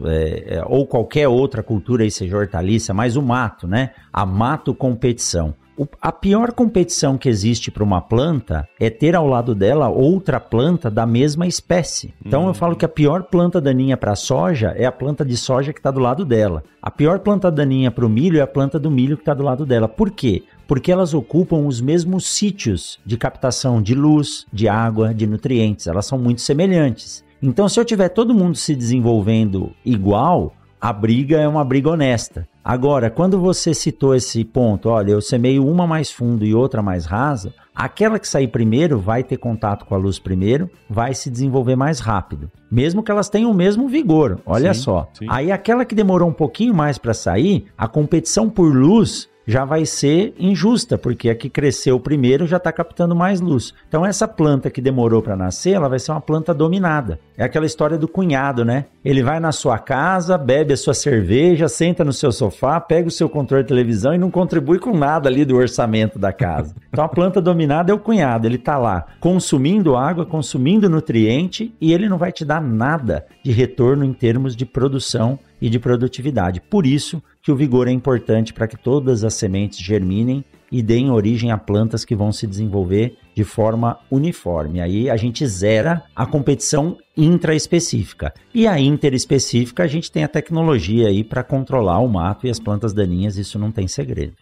é, é, ou qualquer outra cultura aí, seja hortaliça, mas o mato, né? A mato competição. A pior competição que existe para uma planta é ter ao lado dela outra planta da mesma espécie. Então eu falo que a pior planta daninha para a soja é a planta de soja que está do lado dela. A pior planta daninha para o milho é a planta do milho que está do lado dela. Por quê? Porque elas ocupam os mesmos sítios de captação de luz, de água, de nutrientes. Elas são muito semelhantes. Então, se eu tiver todo mundo se desenvolvendo igual, a briga é uma briga honesta. Agora, quando você citou esse ponto, olha, eu semeio uma mais fundo e outra mais rasa, aquela que sair primeiro vai ter contato com a luz primeiro, vai se desenvolver mais rápido, mesmo que elas tenham o mesmo vigor. Olha sim, só. Sim. Aí aquela que demorou um pouquinho mais para sair, a competição por luz já vai ser injusta, porque a que cresceu primeiro já está captando mais luz. Então essa planta que demorou para nascer, ela vai ser uma planta dominada. É aquela história do cunhado, né? Ele vai na sua casa, bebe a sua cerveja, senta no seu sofá, pega o seu controle de televisão e não contribui com nada ali do orçamento da casa. Então a planta dominada é o cunhado, ele está lá consumindo água, consumindo nutriente e ele não vai te dar nada de retorno em termos de produção e de produtividade. Por isso que o vigor é importante para que todas as sementes germinem e deem origem a plantas que vão se desenvolver de forma uniforme. Aí a gente zera a competição intraespecífica. E a interespecífica a gente tem a tecnologia aí para controlar o mato e as plantas daninhas, isso não tem segredo.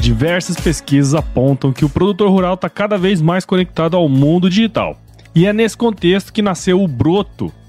Diversas pesquisas apontam que o produtor rural está cada vez mais conectado ao mundo digital. E é nesse contexto que nasceu o Broto,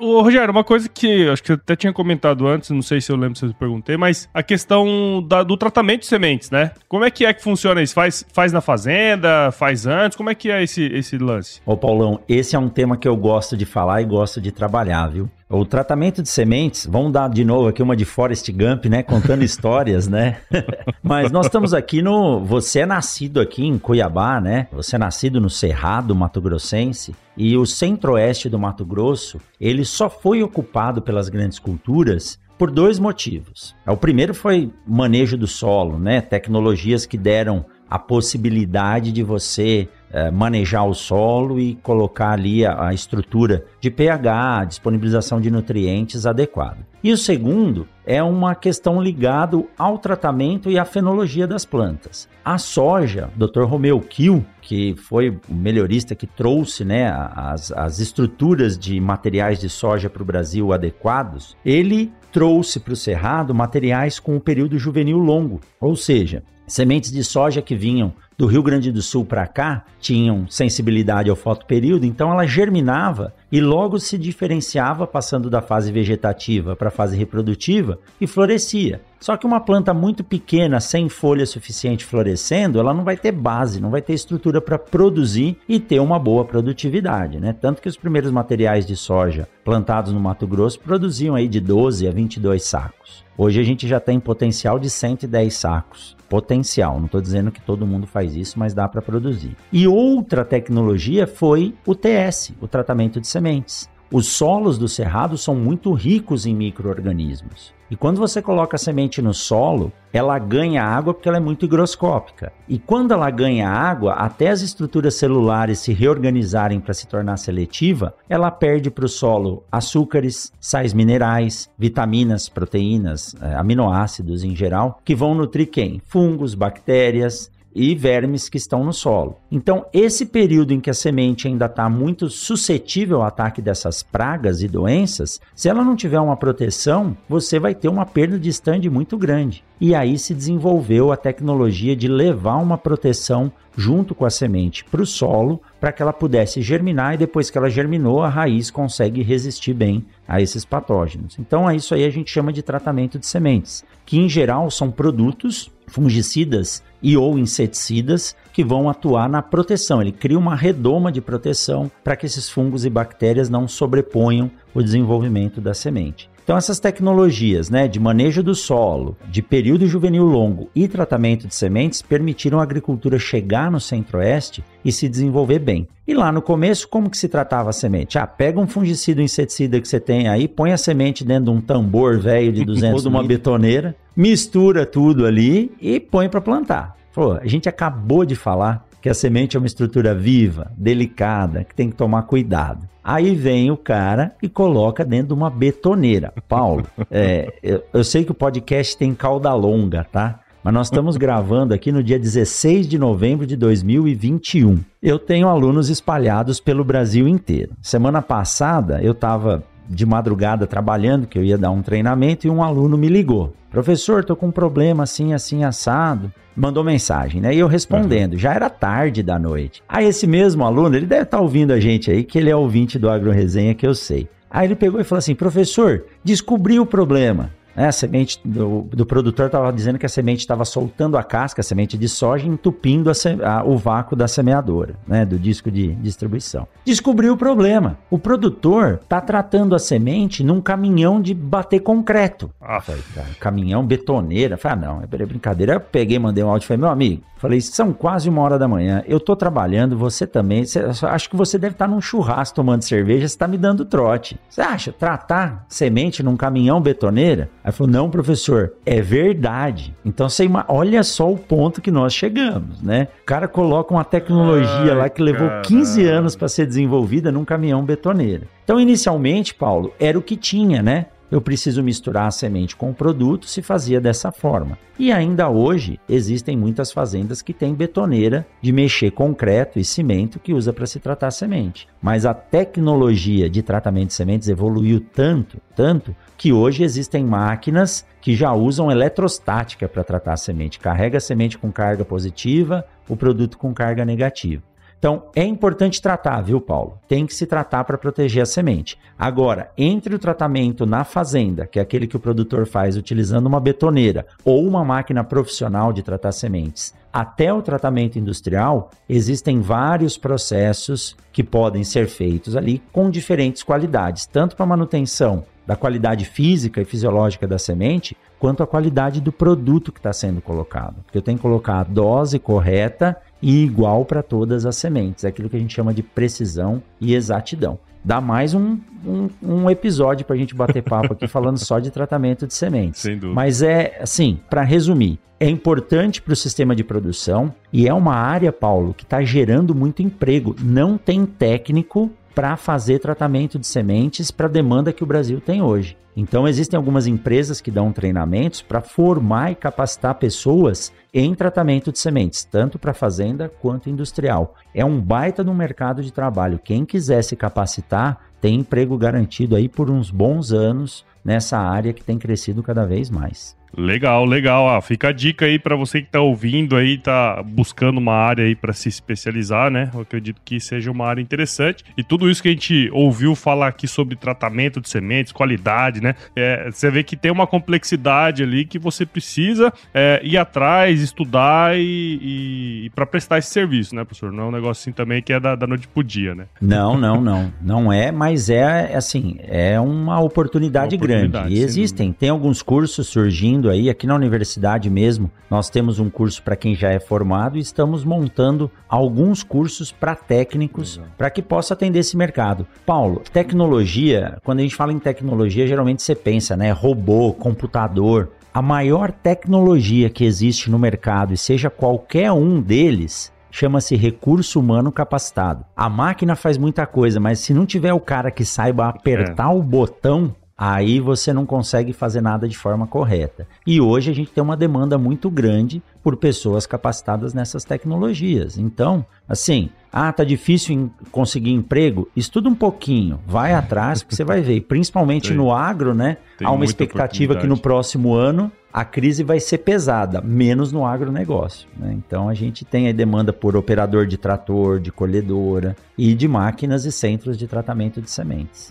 Ô, Rogério, uma coisa que acho que eu até tinha comentado antes, não sei se eu lembro se eu perguntei, mas a questão da, do tratamento de sementes, né? Como é que é que funciona isso? Faz, faz na fazenda, faz antes? Como é que é esse, esse lance? Ô, Paulão, esse é um tema que eu gosto de falar e gosto de trabalhar, viu? O tratamento de sementes, vamos dar de novo aqui uma de Forrest Gump, né? Contando histórias, né? Mas nós estamos aqui no. Você é nascido aqui em Cuiabá, né? Você é nascido no Cerrado, Mato Grossense. E o centro-oeste do Mato Grosso, ele só foi ocupado pelas grandes culturas por dois motivos. O primeiro foi manejo do solo, né? Tecnologias que deram a possibilidade de você é, manejar o solo e colocar ali a, a, estrutura de pH, disponibilização de nutrientes adequada. E o segundo é uma questão ligada ao tratamento e à fenologia das plantas. A soja, Dr. Romeu Kiel, que foi o melhorista que trouxe né, as, as estruturas de materiais de soja para o Brasil adequados, ele trouxe para o Cerrado materiais com um período juvenil longo, ou seja, sementes de soja que vinham do Rio Grande do Sul para cá tinham sensibilidade ao fotoperíodo, então ela germinava e logo se diferenciava passando da fase vegetativa para a fase reprodutiva e florescia. Só que uma planta muito pequena, sem folha suficiente florescendo, ela não vai ter base, não vai ter estrutura para produzir e ter uma boa produtividade, né? Tanto que os primeiros materiais de soja plantados no Mato Grosso produziam aí de 12 a 22 sacos. Hoje a gente já tem potencial de 110 sacos. Potencial, não estou dizendo que todo mundo faz isso, mas dá para produzir. E outra tecnologia foi o TS, o tratamento de sementes. Os solos do cerrado são muito ricos em micro-organismos. E quando você coloca a semente no solo, ela ganha água porque ela é muito higroscópica. E quando ela ganha água, até as estruturas celulares se reorganizarem para se tornar seletiva, ela perde para o solo açúcares, sais minerais, vitaminas, proteínas, eh, aminoácidos em geral, que vão nutrir quem? Fungos, bactérias, e vermes que estão no solo. Então, esse período em que a semente ainda está muito suscetível ao ataque dessas pragas e doenças, se ela não tiver uma proteção, você vai ter uma perda de stand muito grande. E aí se desenvolveu a tecnologia de levar uma proteção junto com a semente para o solo, para que ela pudesse germinar e depois que ela germinou, a raiz consegue resistir bem a esses patógenos. Então, é isso aí a gente chama de tratamento de sementes, que em geral são produtos fungicidas e ou inseticidas que vão atuar na proteção. Ele cria uma redoma de proteção para que esses fungos e bactérias não sobreponham o desenvolvimento da semente. Então essas tecnologias, né, de manejo do solo, de período juvenil longo e tratamento de sementes permitiram a agricultura chegar no centro-oeste e se desenvolver bem. E lá no começo, como que se tratava a semente? Ah, pega um fungicida, um inseticida que você tem aí, põe a semente dentro de um tambor velho de 200 ou de uma betoneira, mistura tudo ali e põe para plantar. Pô, a gente acabou de falar que a semente é uma estrutura viva, delicada, que tem que tomar cuidado. Aí vem o cara e coloca dentro de uma betoneira. Paulo, é, eu, eu sei que o podcast tem cauda longa, tá? Mas nós estamos gravando aqui no dia 16 de novembro de 2021. Eu tenho alunos espalhados pelo Brasil inteiro. Semana passada eu estava de madrugada trabalhando, que eu ia dar um treinamento, e um aluno me ligou. Professor, tô com um problema assim, assim, assado. Mandou mensagem, né? E eu respondendo, uhum. já era tarde da noite. Aí esse mesmo aluno, ele deve estar tá ouvindo a gente aí, que ele é ouvinte do Agro Resenha, que eu sei. Aí ele pegou e falou assim: professor, descobri o problema. Né? A semente do, do produtor estava dizendo que a semente estava soltando a casca, a semente de soja, entupindo a, a, o vácuo da semeadora, né? do disco de distribuição. Descobriu o problema. O produtor está tratando a semente num caminhão de bater concreto. Ah, falei, cara, caminhão betoneira. Falei, ah, não, é brincadeira. Eu peguei, mandei um áudio e falei, meu amigo, falei, são quase uma hora da manhã, eu tô trabalhando, você também, você, acho que você deve estar tá num churrasco tomando cerveja, você tá me dando trote. Você acha, tratar semente num caminhão betoneira? Aí falou: não, professor, é verdade. Então você olha só o ponto que nós chegamos, né? O cara coloca uma tecnologia Ai, lá que levou cara. 15 anos para ser desenvolvida num caminhão betoneira. Então, inicialmente, Paulo, era o que tinha, né? eu preciso misturar a semente com o produto, se fazia dessa forma. E ainda hoje existem muitas fazendas que têm betoneira de mexer concreto e cimento que usa para se tratar a semente. Mas a tecnologia de tratamento de sementes evoluiu tanto, tanto que hoje existem máquinas que já usam eletrostática para tratar a semente. Carrega a semente com carga positiva, o produto com carga negativa. Então, é importante tratar, viu, Paulo? Tem que se tratar para proteger a semente. Agora, entre o tratamento na fazenda, que é aquele que o produtor faz utilizando uma betoneira ou uma máquina profissional de tratar sementes, até o tratamento industrial, existem vários processos que podem ser feitos ali com diferentes qualidades, tanto para manutenção da qualidade física e fisiológica da semente, quanto a qualidade do produto que está sendo colocado. Porque eu tenho que colocar a dose correta e igual para todas as sementes. É aquilo que a gente chama de precisão e exatidão. Dá mais um, um, um episódio para a gente bater papo aqui falando só de tratamento de sementes. Sem dúvida. Mas é assim, para resumir, é importante para o sistema de produção e é uma área, Paulo, que está gerando muito emprego. Não tem técnico para fazer tratamento de sementes para a demanda que o Brasil tem hoje. Então, existem algumas empresas que dão treinamentos para formar e capacitar pessoas em tratamento de sementes, tanto para fazenda quanto industrial. É um baita no mercado de trabalho. Quem quiser se capacitar tem emprego garantido aí por uns bons anos nessa área que tem crescido cada vez mais. Legal, legal. Ah, fica a dica aí para você que tá ouvindo aí, tá buscando uma área aí para se especializar, né? Eu acredito que seja uma área interessante. E tudo isso que a gente ouviu falar aqui sobre tratamento de sementes, qualidade, né? É, você vê que tem uma complexidade ali que você precisa é, ir atrás, estudar e, e, e para prestar esse serviço, né, professor? Não é um negócio assim também que é da, da noite pro dia, né? Não, não, não. Não é, mas é assim, é uma oportunidade, uma oportunidade grande. E existem, tem alguns cursos surgindo aí, aqui na universidade mesmo, nós temos um curso para quem já é formado e estamos montando alguns cursos para técnicos para que possa atender esse mercado. Paulo, tecnologia, quando a gente fala em tecnologia, geralmente você pensa, né, robô, computador. A maior tecnologia que existe no mercado, e seja qualquer um deles, chama-se recurso humano capacitado. A máquina faz muita coisa, mas se não tiver o cara que saiba apertar é. o botão, aí você não consegue fazer nada de forma correta. E hoje a gente tem uma demanda muito grande por pessoas capacitadas nessas tecnologias. Então, assim, ah, tá difícil conseguir emprego? Estuda um pouquinho, vai atrás, porque você vai ver. Principalmente no agro, né? Há uma expectativa que no próximo ano a crise vai ser pesada, menos no agronegócio. Né? Então a gente tem a demanda por operador de trator, de colhedora e de máquinas e centros de tratamento de sementes.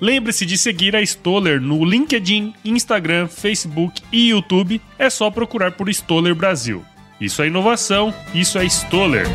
Lembre-se de seguir a Stoller no LinkedIn, Instagram, Facebook e YouTube. É só procurar por Stoller Brasil. Isso é inovação, isso é Stoller.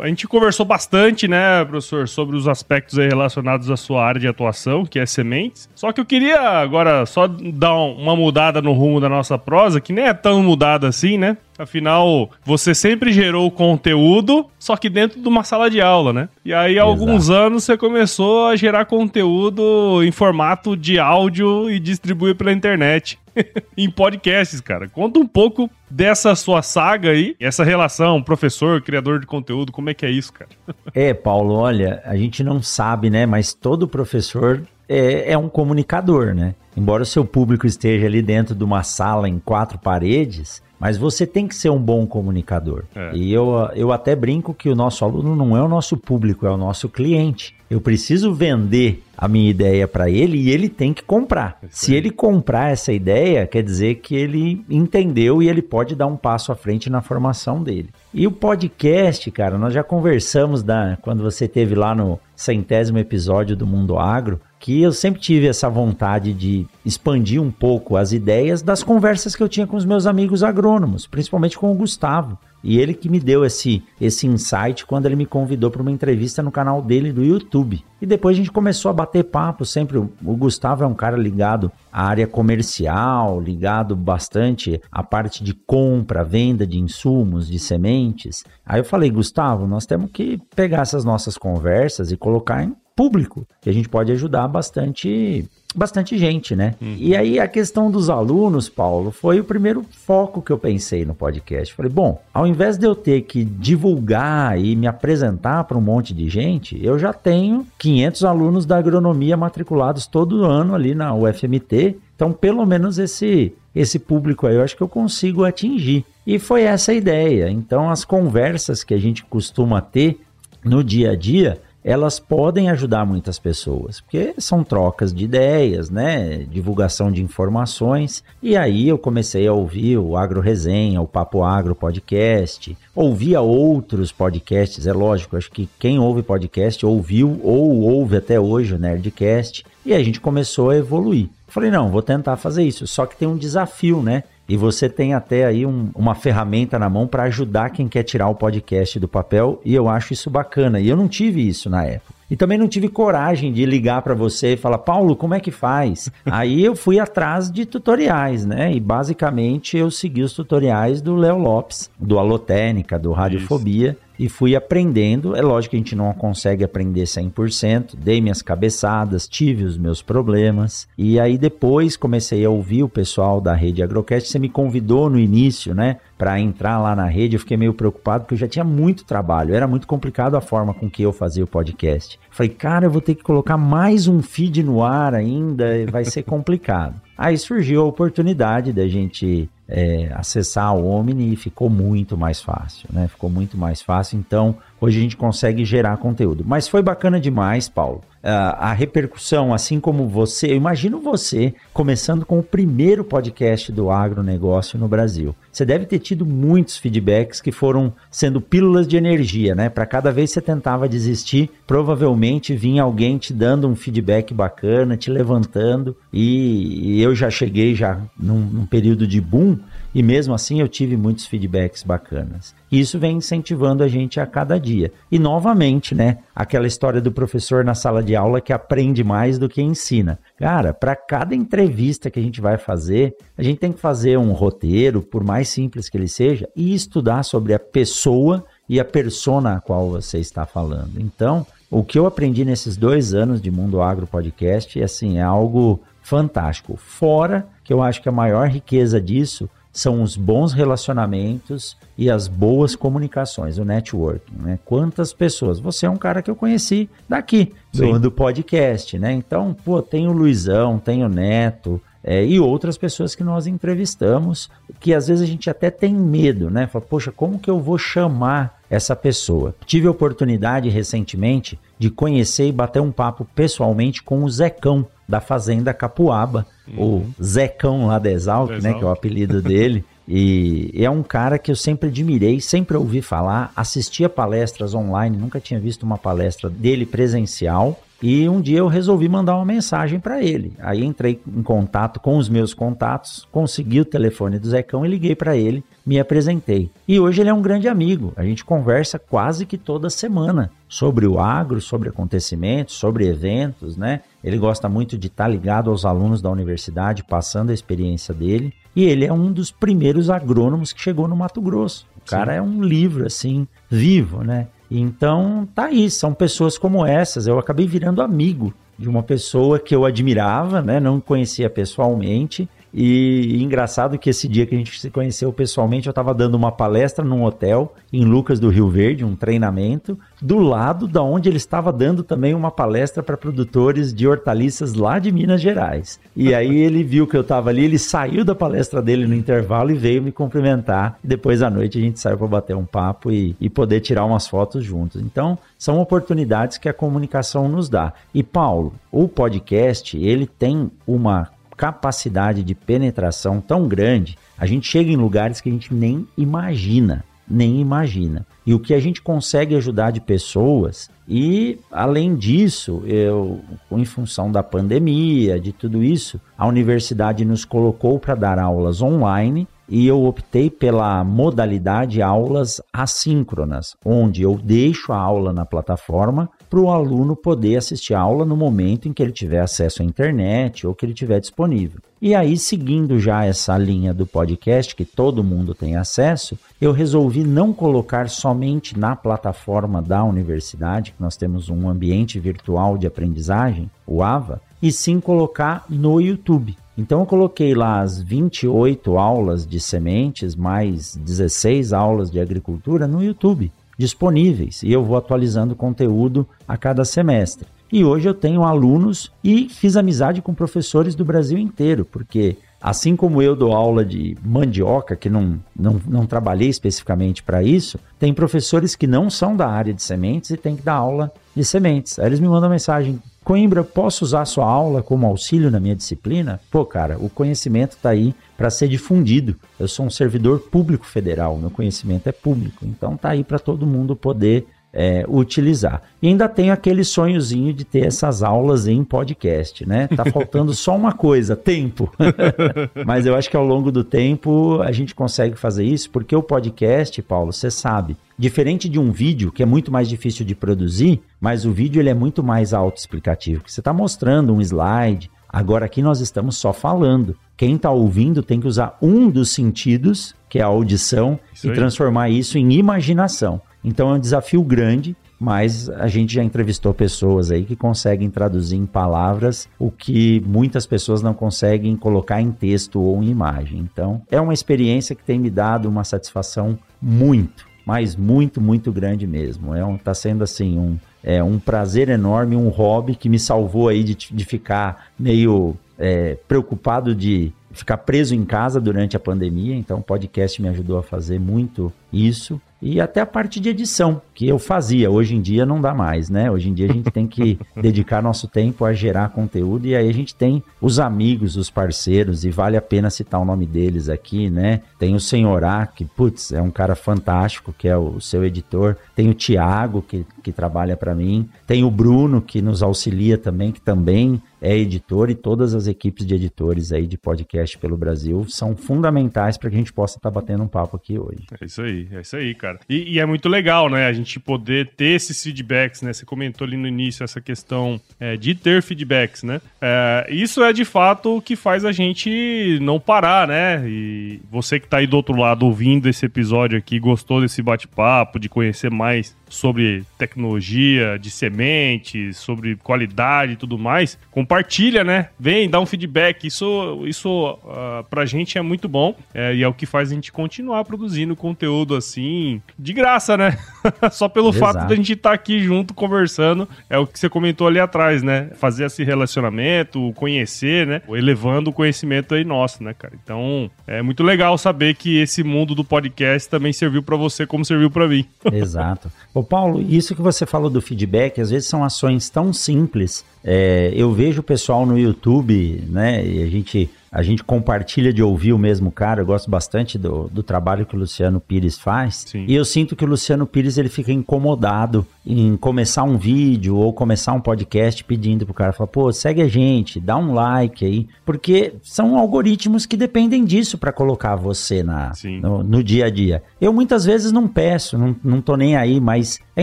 A gente conversou bastante, né, professor, sobre os aspectos relacionados à sua área de atuação, que é sementes. Só que eu queria agora só dar uma mudada no rumo da nossa prosa, que nem é tão mudada assim, né? Afinal, você sempre gerou conteúdo, só que dentro de uma sala de aula, né? E aí, há alguns anos, você começou a gerar conteúdo em formato de áudio e distribuir pela internet. em podcasts, cara. Conta um pouco dessa sua saga aí, essa relação professor, criador de conteúdo, como é que é isso, cara? é, Paulo, olha, a gente não sabe, né, mas todo professor é, é um comunicador, né? Embora o seu público esteja ali dentro de uma sala em quatro paredes, mas você tem que ser um bom comunicador. É. E eu, eu até brinco que o nosso aluno não é o nosso público, é o nosso cliente. Eu preciso vender a minha ideia para ele e ele tem que comprar. Se ele comprar essa ideia, quer dizer que ele entendeu e ele pode dar um passo à frente na formação dele. E o podcast, cara, nós já conversamos da quando você teve lá no centésimo episódio do Mundo Agro, que eu sempre tive essa vontade de expandir um pouco as ideias das conversas que eu tinha com os meus amigos agrônomos, principalmente com o Gustavo. E ele que me deu esse, esse insight quando ele me convidou para uma entrevista no canal dele do YouTube. E depois a gente começou a bater papo, sempre. O Gustavo é um cara ligado à área comercial, ligado bastante à parte de compra, venda de insumos, de sementes. Aí eu falei, Gustavo, nós temos que pegar essas nossas conversas e colocar em público, que a gente pode ajudar bastante bastante gente, né? Uhum. E aí a questão dos alunos, Paulo, foi o primeiro foco que eu pensei no podcast. Falei, bom, ao invés de eu ter que divulgar e me apresentar para um monte de gente, eu já tenho 500 alunos da agronomia matriculados todo ano ali na UFMT. Então, pelo menos esse esse público aí eu acho que eu consigo atingir. E foi essa a ideia. Então, as conversas que a gente costuma ter no dia a dia, elas podem ajudar muitas pessoas, porque são trocas de ideias, né? Divulgação de informações. E aí eu comecei a ouvir o Agro Resenha, o Papo Agro Podcast, ouvia outros podcasts, é lógico, acho que quem ouve podcast ouviu ou ouve até hoje o Nerdcast, e a gente começou a evoluir. Falei, não, vou tentar fazer isso, só que tem um desafio, né? E você tem até aí um, uma ferramenta na mão para ajudar quem quer tirar o podcast do papel, e eu acho isso bacana. E eu não tive isso na época. E também não tive coragem de ligar para você e falar, Paulo, como é que faz? Aí eu fui atrás de tutoriais, né? E basicamente eu segui os tutoriais do Léo Lopes, do Alotênica, do Radiofobia. Isso e fui aprendendo. É lógico que a gente não consegue aprender 100%, dei minhas cabeçadas, tive os meus problemas. E aí depois comecei a ouvir o pessoal da rede Agrocast. Você me convidou no início, né, para entrar lá na rede. Eu fiquei meio preocupado porque eu já tinha muito trabalho, era muito complicado a forma com que eu fazia o podcast. Falei, cara, eu vou ter que colocar mais um feed no ar ainda, vai ser complicado. Aí surgiu a oportunidade da gente é, acessar o Omni e ficou muito mais fácil, né? Ficou muito mais fácil. Então, hoje a gente consegue gerar conteúdo. Mas foi bacana demais, Paulo. A repercussão, assim como você, eu imagino você começando com o primeiro podcast do agronegócio no Brasil. Você deve ter tido muitos feedbacks que foram sendo pílulas de energia, né? Para cada vez que você tentava desistir, provavelmente vinha alguém te dando um feedback bacana, te levantando. E, e eu já cheguei já num, num período de boom e mesmo assim eu tive muitos feedbacks bacanas. E isso vem incentivando a gente a cada dia. E novamente, né, aquela história do professor na sala de aula que aprende mais do que ensina. Cara, para cada entrevista que a gente vai fazer, a gente tem que fazer um roteiro, por mais simples que ele seja, e estudar sobre a pessoa e a persona a qual você está falando. Então, o que eu aprendi nesses dois anos de Mundo Agro Podcast, assim, é algo fantástico. Fora que eu acho que a maior riqueza disso são os bons relacionamentos e as boas comunicações, o networking, né? Quantas pessoas? Você é um cara que eu conheci daqui, do, do, podcast, né? Então, pô, tem o Luizão, tem o Neto, é, e outras pessoas que nós entrevistamos, que às vezes a gente até tem medo, né? Fala, poxa, como que eu vou chamar essa pessoa? Tive a oportunidade recentemente de conhecer e bater um papo pessoalmente com o Zecão, da Fazenda Capuaba, uhum. o Zecão lá da Exalc, né, que é o apelido dele. E é um cara que eu sempre admirei, sempre ouvi falar, assistia palestras online, nunca tinha visto uma palestra dele presencial. E um dia eu resolvi mandar uma mensagem para ele. Aí entrei em contato com os meus contatos, consegui o telefone do Zecão e liguei para ele, me apresentei. E hoje ele é um grande amigo. A gente conversa quase que toda semana sobre o agro, sobre acontecimentos, sobre eventos, né? Ele gosta muito de estar tá ligado aos alunos da universidade, passando a experiência dele. E ele é um dos primeiros agrônomos que chegou no Mato Grosso. O cara Sim. é um livro assim, vivo, né? Então, tá aí, são pessoas como essas. Eu acabei virando amigo de uma pessoa que eu admirava, né? Não conhecia pessoalmente, e, engraçado que esse dia que a gente se conheceu pessoalmente, eu estava dando uma palestra num hotel em Lucas do Rio Verde, um treinamento, do lado da onde ele estava dando também uma palestra para produtores de hortaliças lá de Minas Gerais. E aí ele viu que eu estava ali, ele saiu da palestra dele no intervalo e veio me cumprimentar. Depois à noite a gente saiu para bater um papo e, e poder tirar umas fotos juntos. Então, são oportunidades que a comunicação nos dá. E Paulo, o podcast, ele tem uma capacidade de penetração tão grande, a gente chega em lugares que a gente nem imagina, nem imagina. E o que a gente consegue ajudar de pessoas, e além disso, eu, em função da pandemia, de tudo isso, a universidade nos colocou para dar aulas online e eu optei pela modalidade aulas assíncronas, onde eu deixo a aula na plataforma para o aluno poder assistir a aula no momento em que ele tiver acesso à internet ou que ele tiver disponível. E aí, seguindo já essa linha do podcast que todo mundo tem acesso, eu resolvi não colocar somente na plataforma da universidade, que nós temos um ambiente virtual de aprendizagem, o AVA, e sim colocar no YouTube. Então eu coloquei lá as 28 aulas de sementes, mais 16 aulas de agricultura no YouTube, disponíveis, e eu vou atualizando conteúdo a cada semestre. E hoje eu tenho alunos e fiz amizade com professores do Brasil inteiro, porque assim como eu dou aula de mandioca, que não, não, não trabalhei especificamente para isso, tem professores que não são da área de sementes e tem que dar aula de sementes. Aí eles me mandam mensagem: Coimbra, posso usar sua aula como auxílio na minha disciplina? Pô, cara, o conhecimento está aí para ser difundido. Eu sou um servidor público federal, meu conhecimento é público, então tá aí para todo mundo poder é, utilizar. E ainda tenho aquele sonhozinho de ter essas aulas em podcast, né? Tá faltando só uma coisa, tempo. Mas eu acho que ao longo do tempo a gente consegue fazer isso, porque o podcast, Paulo, você sabe, diferente de um vídeo que é muito mais difícil de produzir, mas o vídeo ele é muito mais autoexplicativo, que você está mostrando um slide. Agora aqui nós estamos só falando. Quem está ouvindo tem que usar um dos sentidos, que é a audição, isso e aí. transformar isso em imaginação. Então é um desafio grande, mas a gente já entrevistou pessoas aí que conseguem traduzir em palavras o que muitas pessoas não conseguem colocar em texto ou em imagem. Então é uma experiência que tem me dado uma satisfação muito, mas muito, muito grande mesmo. É um, tá sendo assim um, é um prazer enorme, um hobby que me salvou aí de, de ficar meio é, preocupado de ficar preso em casa durante a pandemia, então o podcast me ajudou a fazer muito isso e até a parte de edição, que eu fazia. Hoje em dia não dá mais, né? Hoje em dia a gente tem que dedicar nosso tempo a gerar conteúdo e aí a gente tem os amigos, os parceiros, e vale a pena citar o nome deles aqui, né? Tem o Senhorá, que, putz, é um cara fantástico, que é o seu editor. Tem o Tiago, que, que trabalha para mim. Tem o Bruno, que nos auxilia também, que também é editor, e todas as equipes de editores aí de podcast pelo Brasil são fundamentais para que a gente possa estar tá batendo um papo aqui hoje. É isso aí, é isso aí, cara. E, e, é muito legal, né? A gente poder ter esses feedbacks, né? Você comentou ali no início essa questão é, de ter feedbacks, né? É, isso é de fato o que faz a gente não parar, né? E você que tá aí do outro lado ouvindo esse episódio aqui, gostou desse bate-papo, de conhecer mais sobre tecnologia de sementes, sobre qualidade e tudo mais, compartilha, né? Vem, dá um feedback. Isso, isso uh, pra gente é muito bom é, e é o que faz a gente continuar produzindo conteúdo assim, de graça, né? Só pelo Exato. fato de a gente estar tá aqui junto conversando, é o que você comentou ali atrás, né? Fazer esse relacionamento, conhecer, né? Elevando o conhecimento aí nosso, né, cara? Então, é muito legal saber que esse mundo do podcast também serviu para você como serviu para mim. Exato. Ô Paulo, isso que você falou do feedback, às vezes são ações tão simples. É, eu vejo o pessoal no YouTube, né? E a gente a gente compartilha de ouvir o mesmo cara. Eu gosto bastante do, do trabalho que o Luciano Pires faz. Sim. E eu sinto que o Luciano Pires ele fica incomodado em começar um vídeo ou começar um podcast pedindo pro cara, falar, pô, segue a gente, dá um like aí, porque são algoritmos que dependem disso para colocar você na, no, no, dia a dia. Eu muitas vezes não peço, não, não tô nem aí, mas é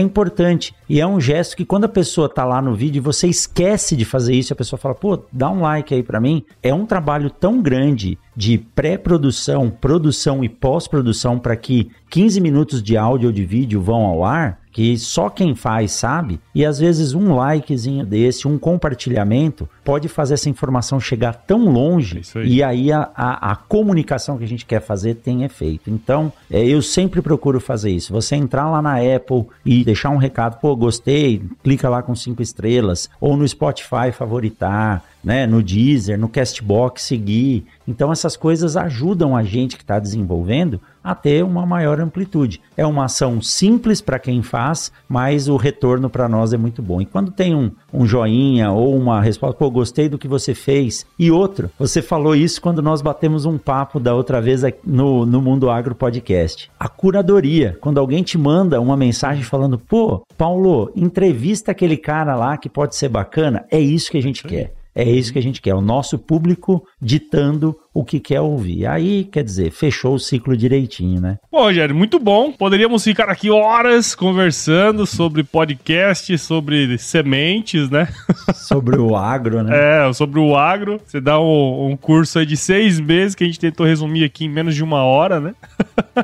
importante. E é um gesto que quando a pessoa tá lá no vídeo e você esquece de fazer isso, a pessoa fala, pô, dá um like aí para mim. É um trabalho tão grande de pré-produção, produção e pós-produção para que 15 minutos de áudio ou de vídeo vão ao ar, que só quem faz sabe, e às vezes um likezinho desse, um compartilhamento, pode fazer essa informação chegar tão longe aí. e aí a, a, a, comunicação que a gente quer fazer tem efeito. Então, é, eu sempre procuro fazer isso. Você entrar lá na Apple e deixar um recado, pô, gostei, clica lá com cinco estrelas, ou no Spotify favoritar, né, no Deezer, no Castbox seguir. Então essas coisas ajudam a gente que está desenvolvendo a ter uma maior amplitude. É uma ação simples para quem faz, mas o retorno para nós é muito bom. E quando tem um, um joinha ou uma resposta, pô, gostei do que você fez. E outro, você falou isso quando nós batemos um papo da outra vez no, no Mundo Agro Podcast. A curadoria, quando alguém te manda uma mensagem falando, pô, Paulo, entrevista aquele cara lá que pode ser bacana, é isso que a gente quer. É isso que a gente quer, o nosso público ditando o que quer ouvir. Aí, quer dizer, fechou o ciclo direitinho, né? Bom, Rogério, muito bom. Poderíamos ficar aqui horas conversando sobre podcast, sobre sementes, né? Sobre o agro, né? É, sobre o agro. Você dá um, um curso aí de seis meses que a gente tentou resumir aqui em menos de uma hora, né?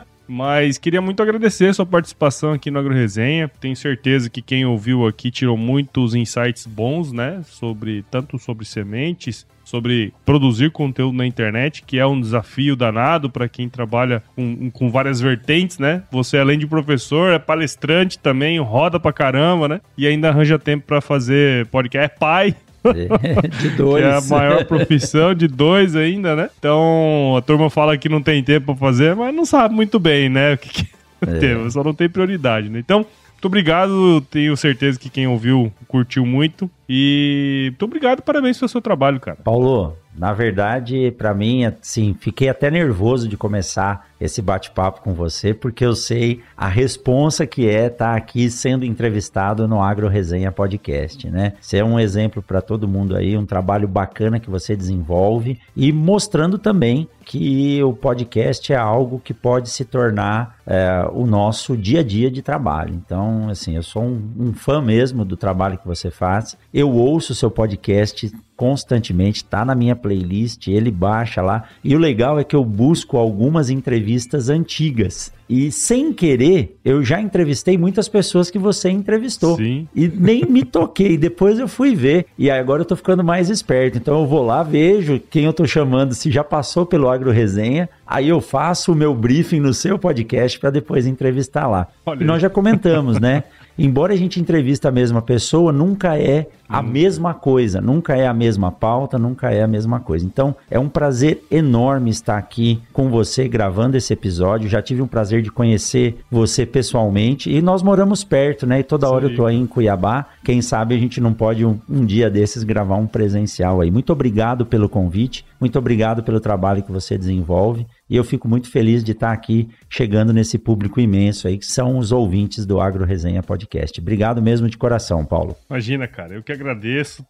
Mas queria muito agradecer sua participação aqui no Agro Resenha. Tenho certeza que quem ouviu aqui tirou muitos insights bons, né? Sobre tanto sobre sementes, sobre produzir conteúdo na internet, que é um desafio danado para quem trabalha com, com, várias vertentes, né? Você, além de professor, é palestrante também, roda pra caramba, né? E ainda arranja tempo para fazer podcast. É pai, de dois. Que é a maior profissão de dois ainda, né? Então a turma fala que não tem tempo pra fazer, mas não sabe muito bem, né? O que, que é. tem, só não tem prioridade, né? Então, muito obrigado. Tenho certeza que quem ouviu curtiu muito. E muito obrigado, parabéns pelo seu trabalho, cara. Paulo, Na verdade, para mim, assim, fiquei até nervoso de começar esse bate-papo com você, porque eu sei a responsa que é estar tá aqui sendo entrevistado no Agro Resenha Podcast, né? Você é um exemplo para todo mundo aí, um trabalho bacana que você desenvolve e mostrando também que o podcast é algo que pode se tornar é, o nosso dia a dia de trabalho. Então, assim, eu sou um, um fã mesmo do trabalho que você faz. Eu ouço o seu podcast constantemente, tá na minha playlist, ele baixa lá. E o legal é que eu busco algumas entrevistas antigas. E sem querer, eu já entrevistei muitas pessoas que você entrevistou. Sim. E nem me toquei. Depois eu fui ver. E agora eu tô ficando mais esperto. Então eu vou lá, vejo quem eu tô chamando, se já passou pelo Agro Resenha. Aí eu faço o meu briefing no seu podcast para depois entrevistar lá. Olha. E nós já comentamos, né? embora a gente entrevista a mesma pessoa, nunca é a hum. mesma coisa, nunca é a mesma pauta, nunca é a mesma coisa. Então, é um prazer enorme estar aqui com você gravando esse episódio. Já tive um prazer de conhecer você pessoalmente e nós moramos perto, né? E toda hora Sim. eu tô aí em Cuiabá. Quem sabe a gente não pode um, um dia desses gravar um presencial aí. Muito obrigado pelo convite, muito obrigado pelo trabalho que você desenvolve. E eu fico muito feliz de estar aqui chegando nesse público imenso aí, que são os ouvintes do Agro Resenha Podcast. Obrigado mesmo de coração, Paulo. Imagina, cara, eu que agradeço.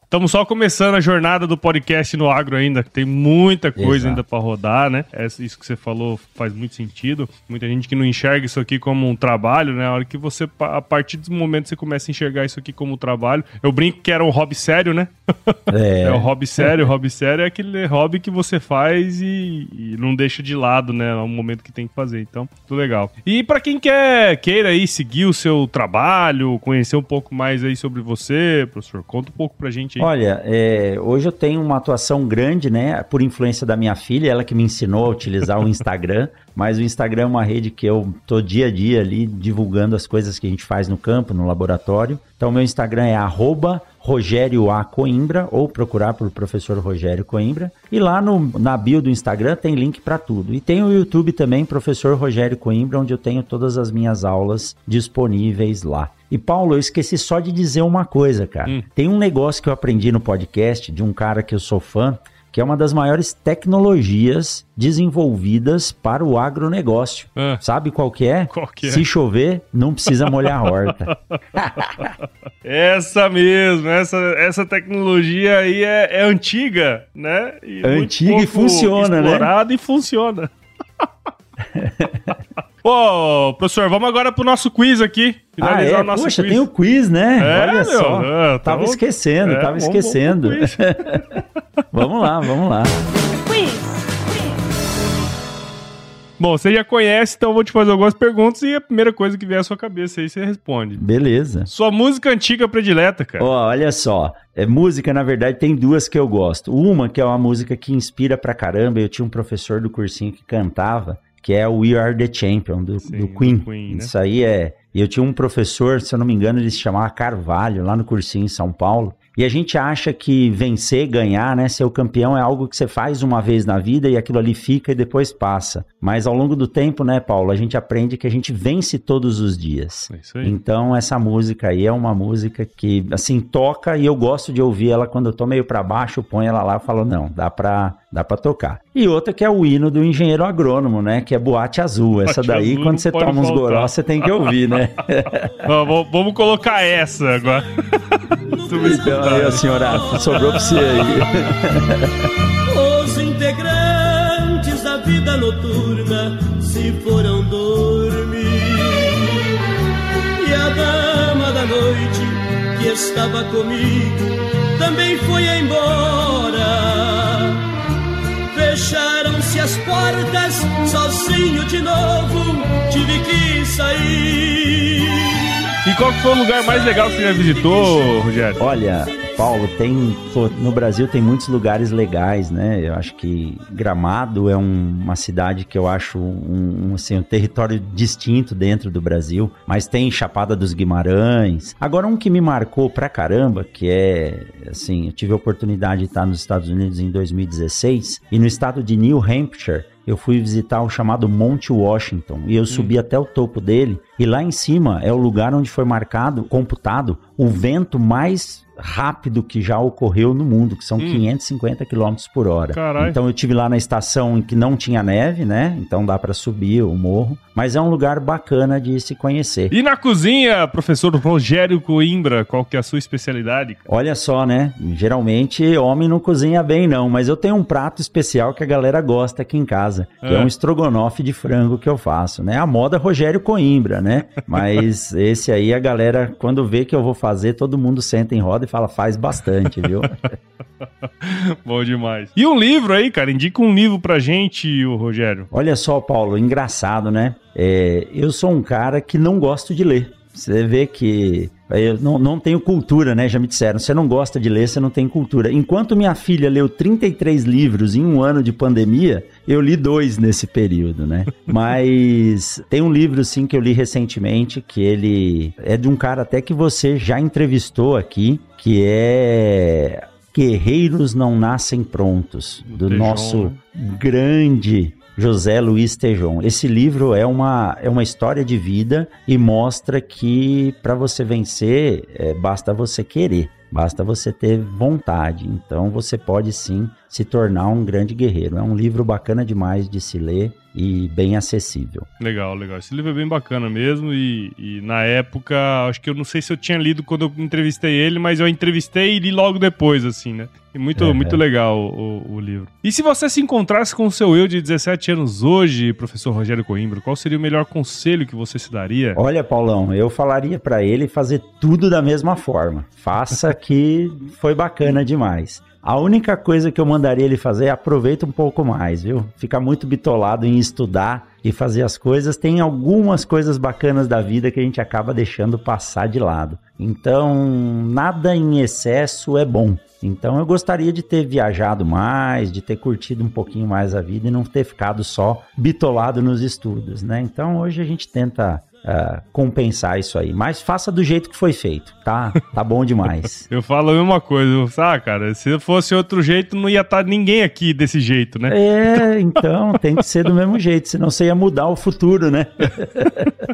Estamos só começando a jornada do podcast no agro ainda, tem muita coisa Exato. ainda para rodar, né? É isso que você falou faz muito sentido. Muita gente que não enxerga isso aqui como um trabalho, né? A hora que você, a partir do momento que você começa a enxergar isso aqui como um trabalho, eu brinco que era um hobby sério, né? É, é um hobby sério, hobby sério é aquele hobby que você faz e, e não deixa de lado né? É um momento que tem que fazer. Então, tudo legal. E para quem quer queira aí seguir o seu trabalho, conhecer um pouco mais aí sobre você, professor, conta um pouco pra gente aí. Olha, é, hoje eu tenho uma atuação grande, né? Por influência da minha filha, ela que me ensinou a utilizar o Instagram. Mas o Instagram é uma rede que eu tô dia a dia ali divulgando as coisas que a gente faz no campo, no laboratório. Então, meu Instagram é arroba Rogério A. Coimbra, ou procurar por professor Rogério Coimbra. E lá no, na bio do Instagram tem link para tudo. E tem o YouTube também, professor Rogério Coimbra, onde eu tenho todas as minhas aulas disponíveis lá. E Paulo, eu esqueci só de dizer uma coisa, cara. Hum. Tem um negócio que eu aprendi no podcast de um cara que eu sou fã, que é uma das maiores tecnologias desenvolvidas para o agronegócio. Ah. Sabe qual que é? Qual que é? Se chover, não precisa molhar a horta. essa mesmo, essa, essa tecnologia aí é, é antiga, né? E antiga e funciona, né? e funciona. Ô, professor, vamos agora pro nosso quiz aqui. Finalizar ah, é? o nosso Poxa, quiz. tem o quiz, né? É, Olha meu, só. É, tava tá esquecendo, é, tava vamos, esquecendo. Vamos, vamos lá, vamos lá. Quiz. Bom, você já conhece, então eu vou te fazer algumas perguntas e a primeira coisa que vier à sua cabeça aí você responde. Beleza. Sua música antiga predileta, cara. Ó, oh, olha só. É, música, na verdade, tem duas que eu gosto. Uma que é uma música que inspira pra caramba. Eu tinha um professor do cursinho que cantava que é o We Are the Champion, do, Sim, do Queen. Queen né? Isso aí é. E eu tinha um professor, se eu não me engano, ele se chamava Carvalho, lá no cursinho em São Paulo. E a gente acha que vencer, ganhar, né, ser o campeão é algo que você faz uma vez na vida e aquilo ali fica e depois passa. Mas ao longo do tempo, né, Paulo, a gente aprende que a gente vence todos os dias. É isso aí. Então essa música aí é uma música que assim toca e eu gosto de ouvir ela quando eu tô meio para baixo, põe ela lá e falo, não, dá para dá para tocar. E outra que é o hino do engenheiro agrônomo, né, que é Boate Azul. Essa Boate daí Azul quando você toma uns goró, você tem que ouvir, né? vamos colocar essa agora. aí, senhora, sobrou pra você aí. Os integrantes da vida noturna se foram dormir. E a dama da noite que estava comigo também foi embora. Fecharam-se as portas, sozinho de novo, tive que sair. E qual foi o lugar mais legal que você já visitou, Rogério? Olha, Paulo, tem pô, no Brasil tem muitos lugares legais, né? Eu acho que Gramado é um, uma cidade que eu acho um, um, assim, um território distinto dentro do Brasil, mas tem Chapada dos Guimarães. Agora um que me marcou pra caramba, que é assim, eu tive a oportunidade de estar nos Estados Unidos em 2016 e no estado de New Hampshire eu fui visitar o chamado Monte Washington e eu hum. subi até o topo dele e lá em cima é o lugar onde foi marcado, computado o vento mais rápido que já ocorreu no mundo, que são Hum. 550 km por hora. Caralho. Então eu tive lá na estação em que não tinha neve, né? Então dá pra subir o morro, mas é um lugar bacana de se conhecer. E na cozinha, professor Rogério Coimbra, qual que é a sua especialidade? Olha só, né? Geralmente homem não cozinha bem não, mas eu tenho um prato especial que a galera gosta aqui em casa, que é, É. um estrogonofe de frango que eu faço, né? A moda Rogério Coimbra, né? Mas esse aí a galera quando vê que eu vou fazer, todo mundo senta em roda e fala faz bastante, viu? Bom demais. E um livro aí, cara, indica um livro pra gente, o Rogério. Olha só, Paulo, engraçado, né? É, eu sou um cara que não gosto de ler. Você vê que eu não, não tenho cultura, né? Já me disseram, você não gosta de ler, você não tem cultura. Enquanto minha filha leu 33 livros em um ano de pandemia, eu li dois nesse período, né? Mas tem um livro, sim, que eu li recentemente, que ele é de um cara até que você já entrevistou aqui, que é Guerreiros Não Nascem Prontos, do nosso grande José Luiz Tejon. Esse livro é uma, é uma história de vida e mostra que para você vencer, é, basta você querer. Basta você ter vontade. Então você pode sim se tornar um grande guerreiro. É um livro bacana demais de se ler e bem acessível. Legal, legal. Esse livro é bem bacana mesmo. E, e na época, acho que eu não sei se eu tinha lido quando eu entrevistei ele, mas eu entrevistei e li logo depois, assim, né? E muito, Uhum. muito legal o, o- o livro. E se você se encontrasse com o seu eu de 17 anos hoje, professor Rogério Coimbra, qual seria o melhor conselho que você se daria? Olha, Paulão, eu falaria para ele fazer tudo da mesma forma. Faça que foi bacana demais. A única coisa que eu mandaria ele fazer é aproveita um pouco mais, viu? Fica muito bitolado em estudar e fazer as coisas. Tem algumas coisas bacanas da vida que a gente acaba deixando passar de lado. Então, nada em excesso é bom. Então, eu gostaria de ter viajado mais, de ter curtido um pouquinho mais a vida e não ter ficado só bitolado nos estudos, né? Então, hoje a gente tenta ah, compensar isso aí. Mas faça do jeito que foi feito, tá? Tá bom demais. Eu falo a mesma coisa, eu- ah, cara, se fosse outro jeito, não ia estar ninguém aqui desse jeito, né? É, então tem que ser do mesmo jeito, senão você ia mudar o futuro, né?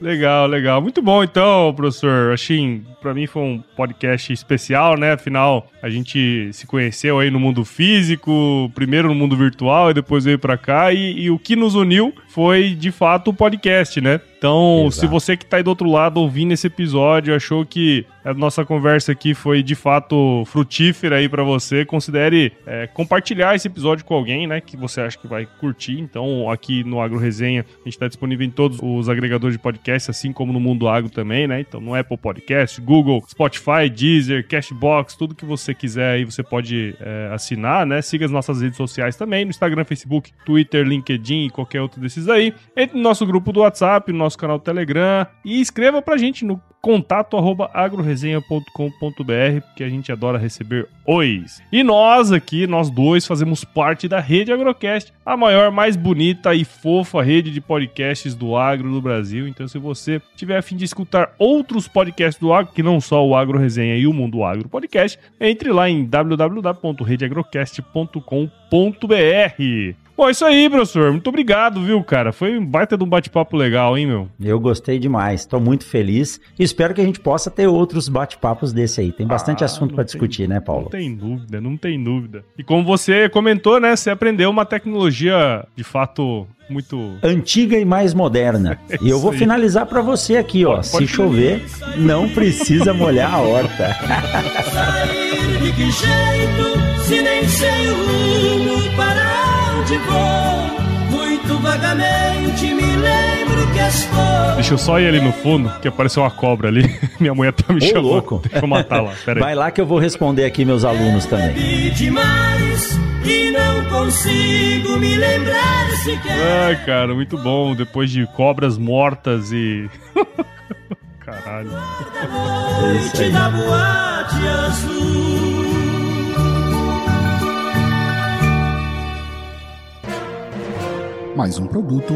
Legal, legal. Muito bom, então, professor. Assim, pra mim foi um podcast especial, né? Afinal, a gente se conheceu aí no mundo físico, primeiro no mundo virtual e depois veio pra cá. E, e o que nos uniu foi, de fato, o podcast, né? Então, Exato. se você que tá aí do outro lado ouvindo esse episódio achou que a nossa conversa aqui foi de fato frutífera aí pra você, considere é, compartilhar esse episódio com alguém, né, que você acha que vai curtir. Então, aqui no Agro Resenha, a gente tá disponível em todos os agregadores de podcast, assim como no Mundo Agro também, né? Então, no Apple Podcast, Google, Spotify, Deezer, Cashbox, tudo que você quiser aí você pode é, assinar, né? Siga as nossas redes sociais também, no Instagram, Facebook, Twitter, LinkedIn e qualquer outro desses aí. Entre no nosso grupo do WhatsApp, no nosso canal do Telegram e escreva pra gente no contato arroba agroresenha.com.br, porque a gente adora receber ois. E nós aqui, nós dois, fazemos parte da Rede Agrocast, a maior, mais bonita e fofa rede de podcasts do agro do Brasil. Então, se você tiver a fim de escutar outros podcasts do agro, que não só o Agro Resenha e o Mundo Agro Podcast, entre lá em www.redeagrocast.com.br. Bom, é isso aí, professor. Muito obrigado, viu, cara? Foi um baita de um bate-papo legal, hein, meu? Eu gostei demais, estou muito feliz e espero que a gente possa ter outros bate-papos desse aí. Tem bastante Ah, assunto não para discutir, né, Não Paulo? tem dúvida, não tem dúvida. E como você comentou, né, você aprendeu uma tecnologia de fato muito. Antiga e mais moderna. E eu vou aí. finalizar para você aqui, ó. Pode- pode Se chover, não precisa molhar a horta. Sair de que jeito, se nem sei o onde vou. Muito vagamente me lembro que estou. Deixa eu só ir ali no fundo, que apareceu uma cobra ali. Minha mulher tá me Ô, chamando. louco. Deixa eu matar lá. Pera aí. Vai lá que eu vou responder aqui meus alunos também. Demais e não consigo me lembrar sequer. Ai, cara, muito bom. Depois de cobras mortas e. Caralho. É isso aí. da boate azul. Mais um produto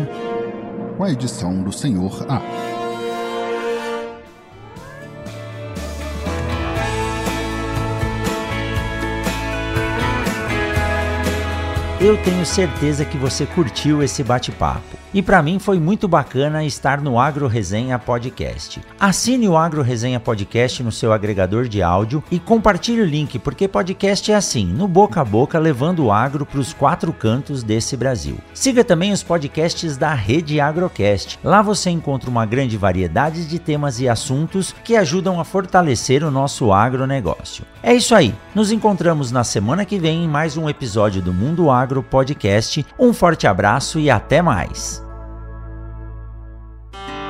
com a edição do Senhor A. Eu tenho certeza que você curtiu esse bate-papo. E para mim foi muito bacana estar no Agro Resenha Podcast. Assine o Agro Resenha Podcast no seu agregador de áudio e compartilhe o link, porque podcast é assim, no boca a boca, levando o agro para os quatro cantos desse Brasil. Siga também os podcasts da Rede Agrocast. Lá você encontra uma grande variedade de temas e assuntos que ajudam a fortalecer o nosso agronegócio. É isso aí, nos encontramos na semana que vem em mais um episódio do Mundo Agro Podcast. Um forte abraço e até mais.